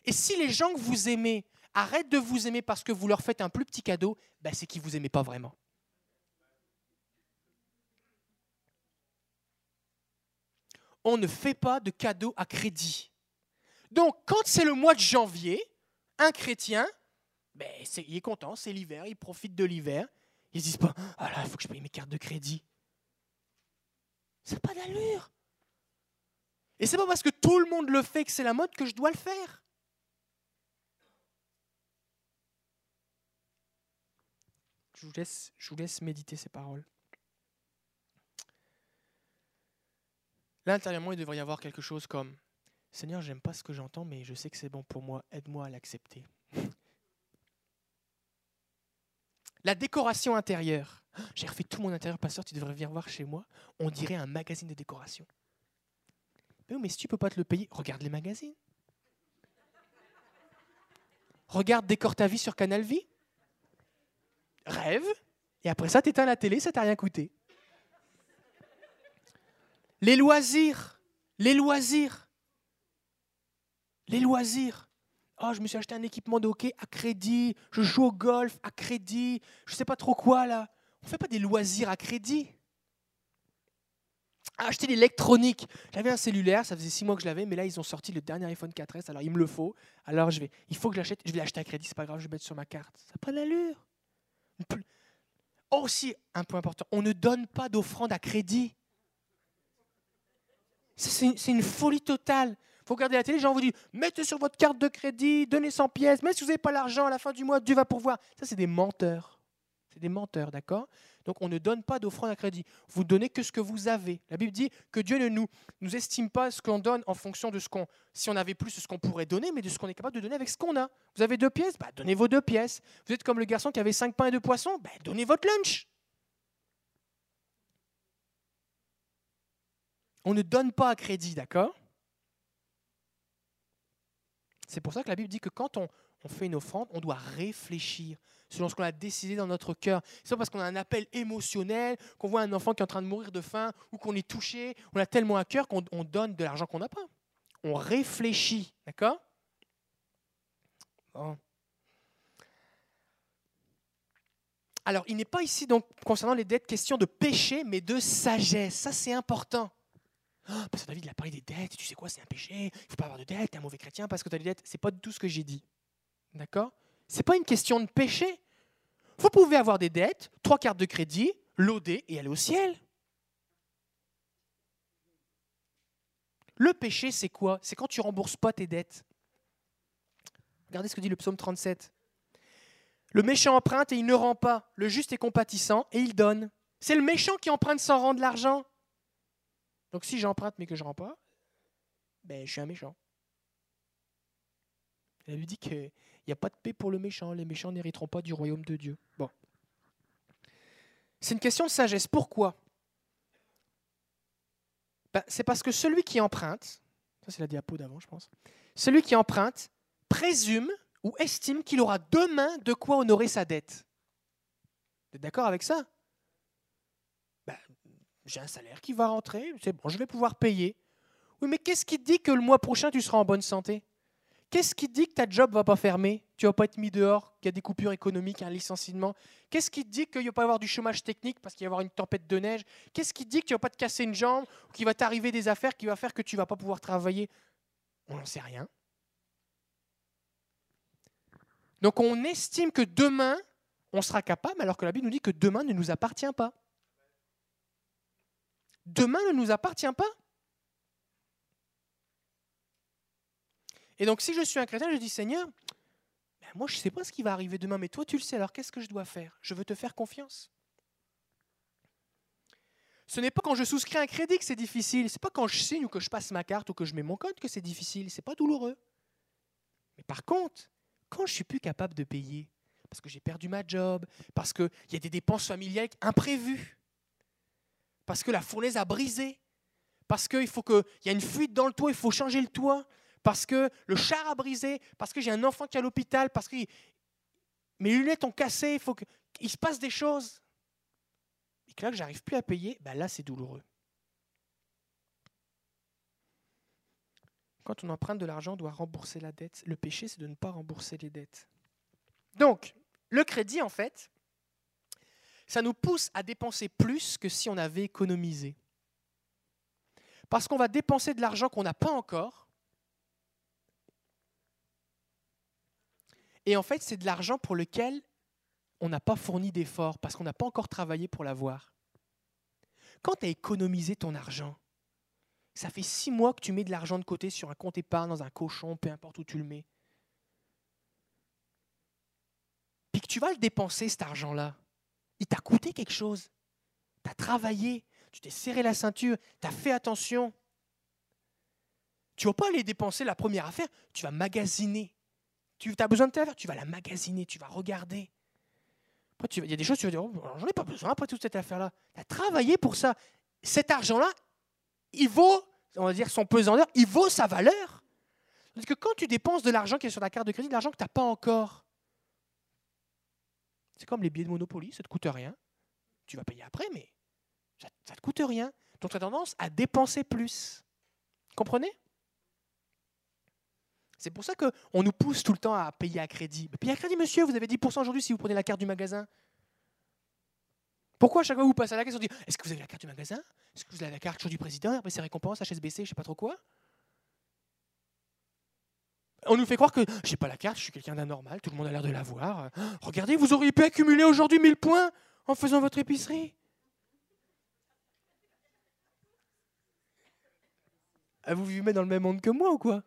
Et si les gens que vous aimez arrêtent de vous aimer parce que vous leur faites un plus petit cadeau, ben c'est qu'ils ne vous aiment pas vraiment. On ne fait pas de cadeaux à crédit. Donc, quand c'est le mois de janvier, un chrétien, ben, il est content, c'est l'hiver, il profite de l'hiver. Ils ne disent pas Ah il faut que je paye mes cartes de crédit. Ça n'a pas d'allure. Et c'est pas parce que tout le monde le fait que c'est la mode que je dois le faire. Je vous laisse, méditer ces paroles. Là, intérieurement, il devrait y avoir quelque chose comme Seigneur, j'aime pas ce que j'entends, mais je sais que c'est bon pour moi, aide-moi à l'accepter. La décoration intérieure. J'ai refait tout mon intérieur, pasteur, tu devrais venir voir chez moi. On dirait un magazine de décoration. Mais, mais si tu peux pas te le payer, regarde les magazines. Regarde Décor ta vie sur Canal Vie. Rêve. Et après ça, t'éteins la télé, ça t'a rien coûté. Les loisirs. Les loisirs. Les loisirs. Oh, je me suis acheté un équipement de hockey à crédit, je joue au golf à crédit, je sais pas trop quoi là. On fait pas des loisirs à crédit? Acheter l'électronique. J'avais un cellulaire, ça faisait six mois que je l'avais, mais là ils ont sorti le dernier iPhone 4S, alors il me le faut. Alors je vais, il faut que je l'achète, je vais l'acheter à crédit, c'est pas grave, je vais mettre sur ma carte. Ça n'a pas d'allure. Aussi, un point important, on ne donne pas d'offrande à crédit. C'est une folie totale faut regarder la télé, les gens vous disent mettez sur votre carte de crédit, donnez 100 pièces, mais si vous n'avez pas l'argent à la fin du mois, Dieu va pourvoir. Ça, c'est des menteurs. C'est des menteurs, d'accord? Donc on ne donne pas d'offrande à crédit. Vous donnez que ce que vous avez. La Bible dit que Dieu ne nous, estime pas ce qu'on donne en fonction de ce qu'on, si on avait plus, ce qu'on pourrait donner, mais de ce qu'on est capable de donner avec ce qu'on a. Vous avez deux pièces, bah, donnez vos deux pièces. Vous êtes comme le garçon qui avait cinq pains et deux poissons, bah, donnez votre lunch. On ne donne pas à crédit, d'accord? C'est pour ça que la Bible dit que quand on, fait une offrande, on doit réfléchir selon ce qu'on a décidé dans notre cœur. C'est pas parce qu'on a un appel émotionnel, qu'on voit un enfant qui est en train de mourir de faim ou qu'on est touché, on a tellement à cœur qu'on donne de l'argent qu'on n'a pas. On réfléchit, d'accord? Alors, il n'est pas ici donc concernant les dettes question de péché, mais de sagesse. Ça, c'est important. Ah, parce que David il a parlé des dettes, tu sais quoi, c'est un péché, il ne faut pas avoir de dettes, tu es un mauvais chrétien parce que tu as des dettes. Ce n'est pas tout ce que j'ai dit. D'accord? N'est pas une question de péché. Vous pouvez avoir des dettes, trois cartes de crédit, loader et aller au ciel. Le péché, c'est quoi? C'est quand tu rembourses pas tes dettes. Regardez ce que dit le psaume 37. Le méchant emprunte et il ne rend pas. Le juste est compatissant et il donne. C'est le méchant qui emprunte sans rendre l'argent. Donc si j'emprunte mais que je ne rends pas, ben, je suis un méchant. Elle lui dit qu'il n'y a pas de paix pour le méchant. Les méchants n'hériteront pas du royaume de Dieu. Bon. C'est une question de sagesse. Pourquoi? Ben, C'est parce que celui qui emprunte, ça c'est la diapo d'avant je pense, celui qui emprunte présume ou estime qu'il aura demain de quoi honorer sa dette. Vous êtes d'accord avec ça? J'ai un salaire qui va rentrer, c'est bon, je vais pouvoir payer. Oui, mais qu'est-ce qui te dit que le mois prochain, tu seras en bonne santé? Qu'est-ce qui dit que ta job va pas fermer? Tu vas pas être mis dehors, qu'il y a des coupures économiques, un licenciement. Qu'est-ce qui dit qu'il va pas avoir du chômage technique parce qu'il va y avoir une tempête de neige? Qu'est-ce qui dit que tu vas pas te casser une jambe ou qu'il va t'arriver des affaires qui va faire que tu vas pas pouvoir travailler? On n'en sait rien. Donc on estime que demain, on sera capable, alors que la Bible nous dit que demain ne nous appartient pas. Demain ne nous appartient pas. Et donc si je suis un chrétien, je dis Seigneur, moi je ne sais pas ce qui va arriver demain, mais toi tu le sais, alors qu'est-ce que je dois faire? Je veux te faire confiance. Ce n'est pas quand je souscris un crédit que c'est difficile. Ce n'est pas quand je signe ou que je passe ma carte ou que je mets mon code que c'est difficile. Ce n'est pas douloureux. Mais par contre, quand je suis plus capable de payer, parce que j'ai perdu ma job, parce qu'il y a des dépenses familiales imprévues, parce que la fournaise a brisé, parce qu'il faut qu'il y a une fuite dans le toit, il faut changer le toit, parce que le char a brisé, parce que j'ai un enfant qui est à l'hôpital, parce que mes lunettes ont cassé, il faut qu'il se passe des choses. Et que là, que j'arrive plus à payer, ben là, c'est douloureux. Quand on emprunte de l'argent, on doit rembourser la dette. Le péché, c'est de ne pas rembourser les dettes. Donc, le crédit, en fait, ça nous pousse à dépenser plus que si on avait économisé. Parce qu'on va dépenser de l'argent qu'on n'a pas encore. Et en fait, c'est de l'argent pour lequel on n'a pas fourni d'efforts, parce qu'on n'a pas encore travaillé pour l'avoir. Quand tu as économisé ton argent, ça fait six mois que tu mets de l'argent de côté sur un compte épargne, dans un cochon, peu importe où tu le mets. Puis que tu vas le dépenser, cet argent-là. Il t'a coûté quelque chose. Tu as travaillé, tu t'es serré la ceinture, tu as fait attention. Tu ne vas pas aller dépenser la première affaire, tu vas magasiner. Tu as besoin de ta affaire, tu vas la magasiner, tu vas regarder. il y a des choses, tu vas dire, oh, j'en ai pas besoin après toute cette affaire-là. Tu as travaillé pour ça. Cet argent-là, il vaut, on va dire son pesant il vaut sa valeur. Parce que quand tu dépenses de l'argent qui est sur ta carte de crédit, de l'argent que tu n'as pas encore, c'est comme les billets de Monopoly, ça ne te coûte rien. Tu vas payer après, mais ça ne te coûte rien. Donc tu as tendance à dépenser plus. Comprenez? C'est pour ça qu'on nous pousse tout le temps à payer à crédit. Payer à crédit, monsieur, vous avez 10% aujourd'hui si vous prenez la carte du magasin. Pourquoi à chaque fois vous passez à la caisse, on dit Est-ce que vous avez la carte du magasin? Est-ce que vous avez la carte du président? Après, c'est récompenses, HSBC, je sais pas trop quoi on nous fait croire que j'ai pas la carte, je suis quelqu'un d'anormal, tout le monde a l'air de l'avoir. Regardez, vous auriez pu accumuler aujourd'hui 1000 points en faisant votre épicerie. Ah, vous vivez dans le même monde que moi ou quoi?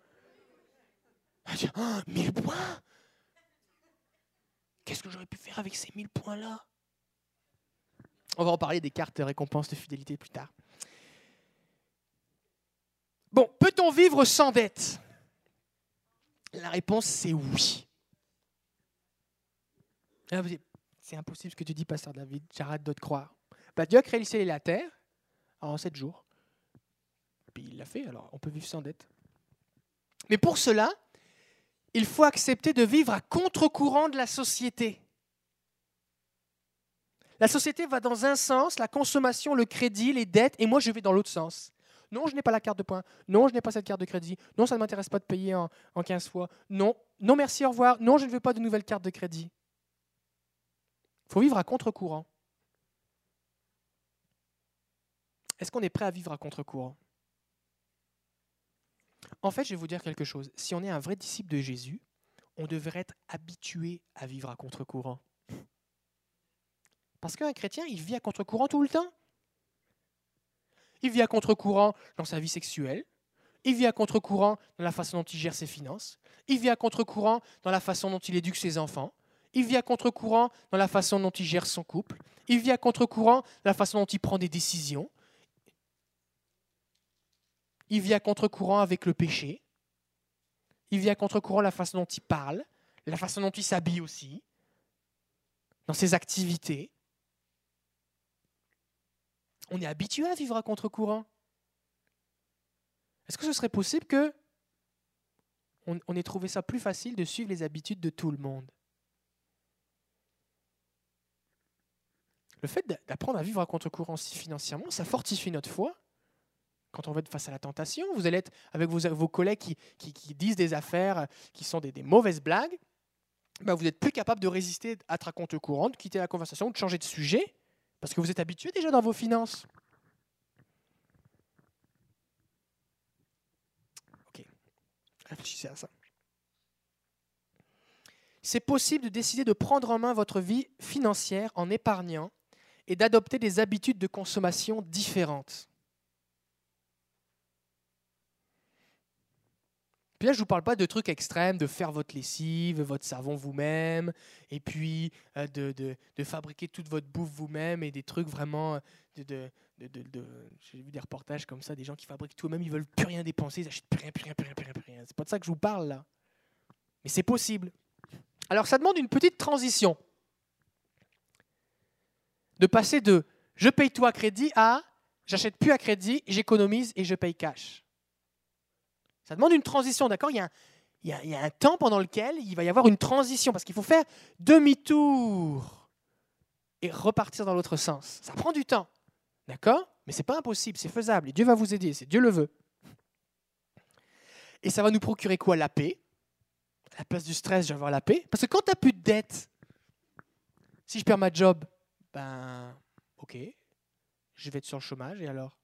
1000 points? Qu'est-ce que j'aurais pu faire avec ces 1000 points-là? On va en parler des cartes de récompense de fidélité plus tard. Bon, peut-on vivre sans dette? La réponse, c'est oui. Ah, c'est impossible ce que tu dis, pasteur David, j'arrête de te croire. Bah, Dieu a créé le ciel et la terre en sept jours. Puis il l'a fait, alors on peut vivre sans dette. Mais pour cela, il faut accepter de vivre à contre-courant de la société. La société va dans un sens, la consommation, le crédit, les dettes, et moi je vais dans l'autre sens. Non, je n'ai pas la carte de points. Non, je n'ai pas cette carte de crédit. Non, ça ne m'intéresse pas de payer en, en 15 fois. Non, non, merci, au revoir. Non, je ne veux pas de nouvelles cartes de crédit. Il faut vivre à contre-courant. Est-ce qu'on est prêt à vivre à contre-courant? En fait, je vais vous dire quelque chose. Si on est un vrai disciple de Jésus, on devrait être habitué à vivre à contre-courant. Parce qu'un chrétien, il vit à contre-courant tout le temps. Il vit à contre-courant dans sa vie sexuelle. Il vit à contre-courant dans la façon dont il gère ses finances. Il vit à contre-courant dans la façon dont il éduque ses enfants. Il vit à contre-courant dans la façon dont il gère son couple. Il vit à contre-courant dans la façon dont il prend des décisions. Il vit à contre-courant avec le péché. Il vit à contre-courant la façon dont il parle, la façon dont il s'habille aussi, dans ses activités. On est habitué à vivre à contre-courant. Est-ce que ce serait possible que on, ait trouvé ça plus facile de suivre les habitudes de tout le monde? Le fait d'apprendre à vivre à contre-courant financièrement, ça fortifie notre foi. Quand on va être face à la tentation, vous allez être avec vos, collègues qui, disent des affaires qui sont des, mauvaises blagues, ben vous n'êtes plus capable de résister à être à contre-courant, de quitter la conversation, de changer de sujet. Parce que vous êtes habitué déjà dans vos finances. Ok, réfléchissez à ça. C'est possible de décider de prendre en main votre vie financière en épargnant et d'adopter des habitudes de consommation différentes. Puis là, je ne vous parle pas de trucs extrêmes, de faire votre lessive, votre savon vous-même, et puis euh, de, de, fabriquer toute votre bouffe vous-même, et des trucs vraiment de, de, de- j'ai vu des reportages comme ça, des gens qui fabriquent tout eux-mêmes, ils veulent plus rien dépenser, ils achètent plus rien, plus rien, plus rien, plus rien, rien. C'est pas de ça que je vous parle là. Mais c'est possible. Alors ça demande une petite transition. De passer de je paye tout à crédit à j'achète plus à crédit, j'économise et je paye cash. Ça demande une transition, d'accord? Il, y a un- temps pendant lequel il va y avoir une transition parce qu'il faut faire demi-tour et repartir dans l'autre sens. Ça prend du temps. D'accord? Mais c'est pas impossible, c'est faisable. Et Dieu va vous aider, c'est Dieu le veut. Et ça va nous procurer quoi? La paix. À la place du stress, je vais avoir la paix. Parce que quand tu n'as plus de dettes, si je perds ma job, ben, ok, je vais être sur le chômage et alors?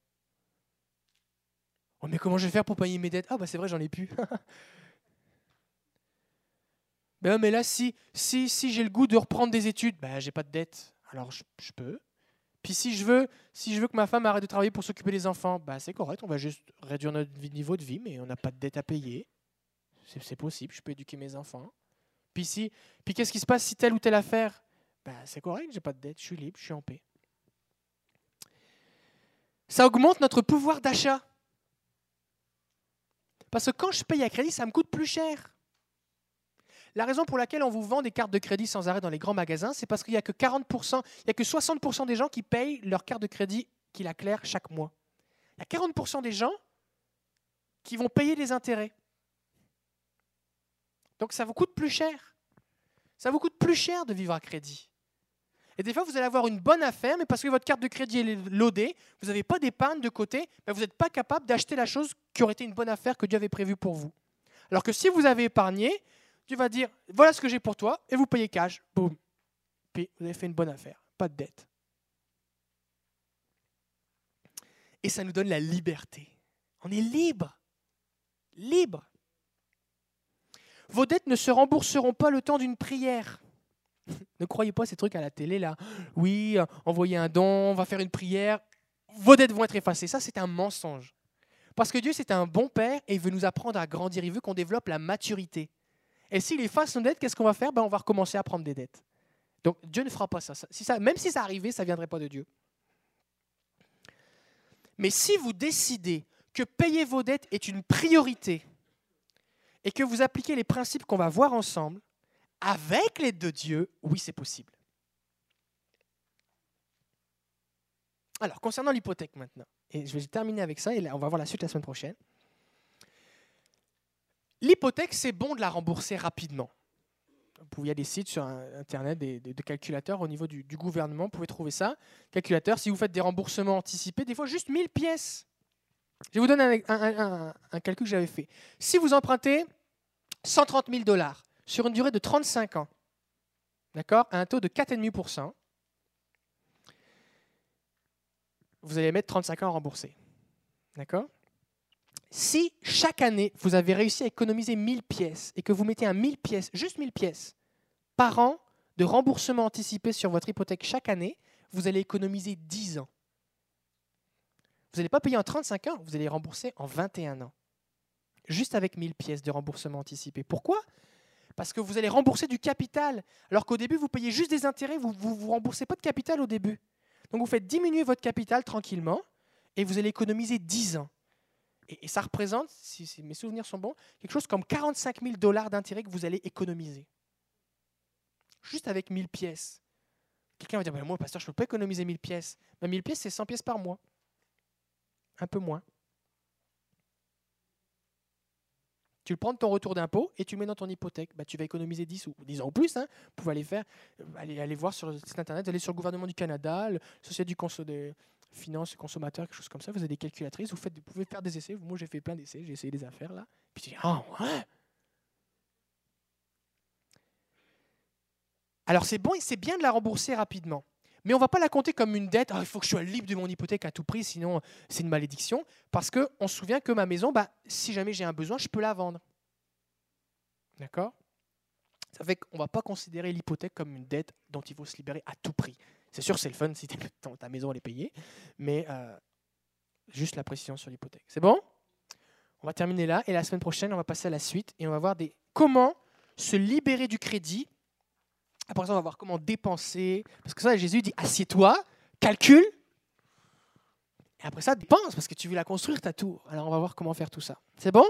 Oh, mais comment je vais faire pour payer mes dettes? Ah, bah c'est vrai, j'en ai plus. ben, mais là, si, si, si j'ai le goût de reprendre des études, ben, j'ai pas de dettes. Alors, je, je peux. Puis si je veux, si je veux que ma femme arrête de travailler pour s'occuper des enfants, bah c'est correct, on va juste réduire notre niveau de vie, mais on n'a pas de dette à payer. C'est possible, je peux éduquer mes enfants. Puis si, puis qu'est-ce qui se passe si telle ou telle affaire? Bah, C'est correct, j'ai pas de dette, je suis libre, je suis en paix. Ça augmente notre pouvoir d'achat. Parce que quand je paye à crédit, ça me coûte plus cher. La raison pour laquelle on vous vend des cartes de crédit sans arrêt dans les grands magasins, c'est parce qu'il n'y a que 40%, il y a que 60% des gens qui payent leur carte de crédit qui la claire chaque mois. Il y a 40% des gens qui vont payer les intérêts. Donc ça vous coûte plus cher. Ça vous coûte plus cher de vivre à crédit. Et des fois, vous allez avoir une bonne affaire, mais parce que votre carte de crédit est loadée, vous n'avez pas d'épargne de côté, ben vous n'êtes pas capable d'acheter la chose qui aurait été une bonne affaire que Dieu avait prévue pour vous. Alors que si vous avez épargné, Dieu va dire voilà ce que j'ai pour toi, et vous payez cash. Boum. Puis vous avez fait une bonne affaire, pas de dette. Et ça nous donne la liberté. On est libre. Libre. Vos dettes ne se rembourseront pas le temps d'une prière. ne croyez pas ces trucs à la télé là. Oui, euh, envoyez un don, on va faire une prière. Vos dettes vont être effacées. Ça, c'est un mensonge. Parce que Dieu, c'est un bon père et il veut nous apprendre à grandir. Il veut qu'on développe la maturité. Et s'il efface nos dettes, qu'est-ce qu'on va faire? Ben, On va recommencer à prendre des dettes. Donc Dieu ne fera pas ça. Ça même si ça arrivait, ça ne viendrait pas de Dieu. Mais si vous décidez que payer vos dettes est une priorité et que vous appliquez les principes qu'on va voir ensemble, avec l'aide de Dieu, oui, c'est possible. Alors, concernant l'hypothèque maintenant, et je vais terminer avec ça, et on va voir la suite la semaine prochaine. L'hypothèque, c'est bon de la rembourser rapidement. Il y a des sites sur Internet, des, calculateurs au niveau du, gouvernement, vous pouvez trouver ça. Calculateur, si vous faites des remboursements anticipés, des fois juste 1000 pièces. Je vous donne un- un calcul que j'avais fait. Si vous empruntez 130 000 dollars sur une durée de 35 ans, d'accord, à un taux de 4,5%, vous allez mettre 35 ans à rembourser. D'accord? Si chaque année, vous avez réussi à économiser 1000 pièces et que vous mettez un 1000 pièces, juste 1000 pièces, par an de remboursement anticipé sur votre hypothèque chaque année, vous allez économiser 10 ans. Vous n'allez pas payer en 35 ans, vous allez rembourser en 21 ans. Juste avec 1000 pièces de remboursement anticipé. Pourquoi? Parce que vous allez rembourser du capital, alors qu'au début, vous payez juste des intérêts, vous ne vous, vous remboursez pas de capital au début. Donc vous faites diminuer votre capital tranquillement et vous allez économiser 10 ans. Et, ça représente, si, mes souvenirs sont bons, quelque chose comme 45 000 dollars d'intérêt que vous allez économiser. Juste avec 1000 pièces. Quelqu'un va dire, moi, pasteur, je ne peux pas économiser 1000 pièces. Ben, 1000 pièces, c'est 100 pièces par mois. Un peu moins. Tu le prends de ton retour d'impôt et tu le mets dans ton hypothèque. Ben, tu vas économiser 10 ou 10 ans ou plus. Hein. Vous pouvez aller, faire, aller, aller voir sur le site internet, aller sur le gouvernement du Canada, la Société du conso des finances consommateurs, quelque chose comme ça. Vous avez des calculatrices, vous, faites, pouvez faire des essais. Moi, j'ai fait plein d'essais, j'ai essayé des affaires là. Puis tu dis, ah ouais Alors c'est bon et c'est bien de la rembourser rapidement. Mais on ne va pas la compter comme une dette. Ah, il faut que je sois libre de mon hypothèque à tout prix, sinon c'est une malédiction. Parce qu'on se souvient que ma maison, bah, si jamais j'ai un besoin, je peux la vendre. D'accord? Ça fait qu'on ne va pas considérer l'hypothèque comme une dette dont il faut se libérer à tout prix. C'est sûr, c'est le fun si ta maison elle est payée, mais euh, juste la précision sur l'hypothèque. C'est bon? On va terminer là et la semaine prochaine, on va passer à la suite et on va voir des, comment se libérer du crédit après ça, on va voir comment dépenser. Parce que ça, Jésus dit assieds-toi, calcule, Et après ça, dépense parce que tu veux la construire ta tour. Alors on va voir comment faire tout ça. C'est bon?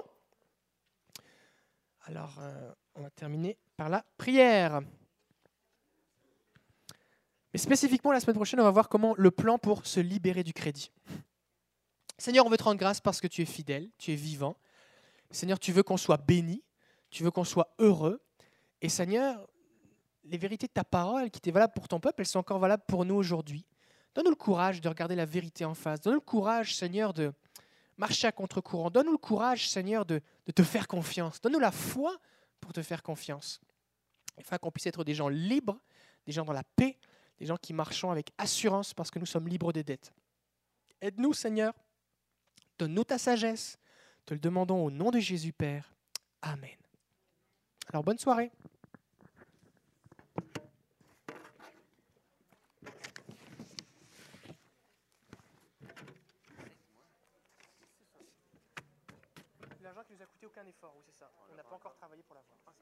Alors euh, on va terminer par la prière. Mais spécifiquement, la semaine prochaine, on va voir comment le plan pour se libérer du crédit. Seigneur, on veut te rendre grâce parce que tu es fidèle, tu es vivant. Seigneur, tu veux qu'on soit béni, tu veux qu'on soit heureux. Et Seigneur, les vérités de ta parole qui étaient valables pour ton peuple, elles sont encore valables pour nous aujourd'hui. Donne-nous le courage de regarder la vérité en face. Donne-nous le courage, Seigneur, de marcher à contre-courant. Donne-nous le courage, Seigneur, de, te faire confiance. Donne-nous la foi pour te faire confiance. Afin qu'on puisse être des gens libres, des gens dans la paix, des gens qui marchons avec assurance parce que nous sommes libres des dettes. Aide-nous, Seigneur. Donne-nous ta sagesse. Te le demandons au nom de Jésus, Père. Amen. Alors, bonne soirée. L'argent qui nous a coûté aucun effort, oui, c'est ça. On n'a pas encore travaillé pour l'avoir. Ah,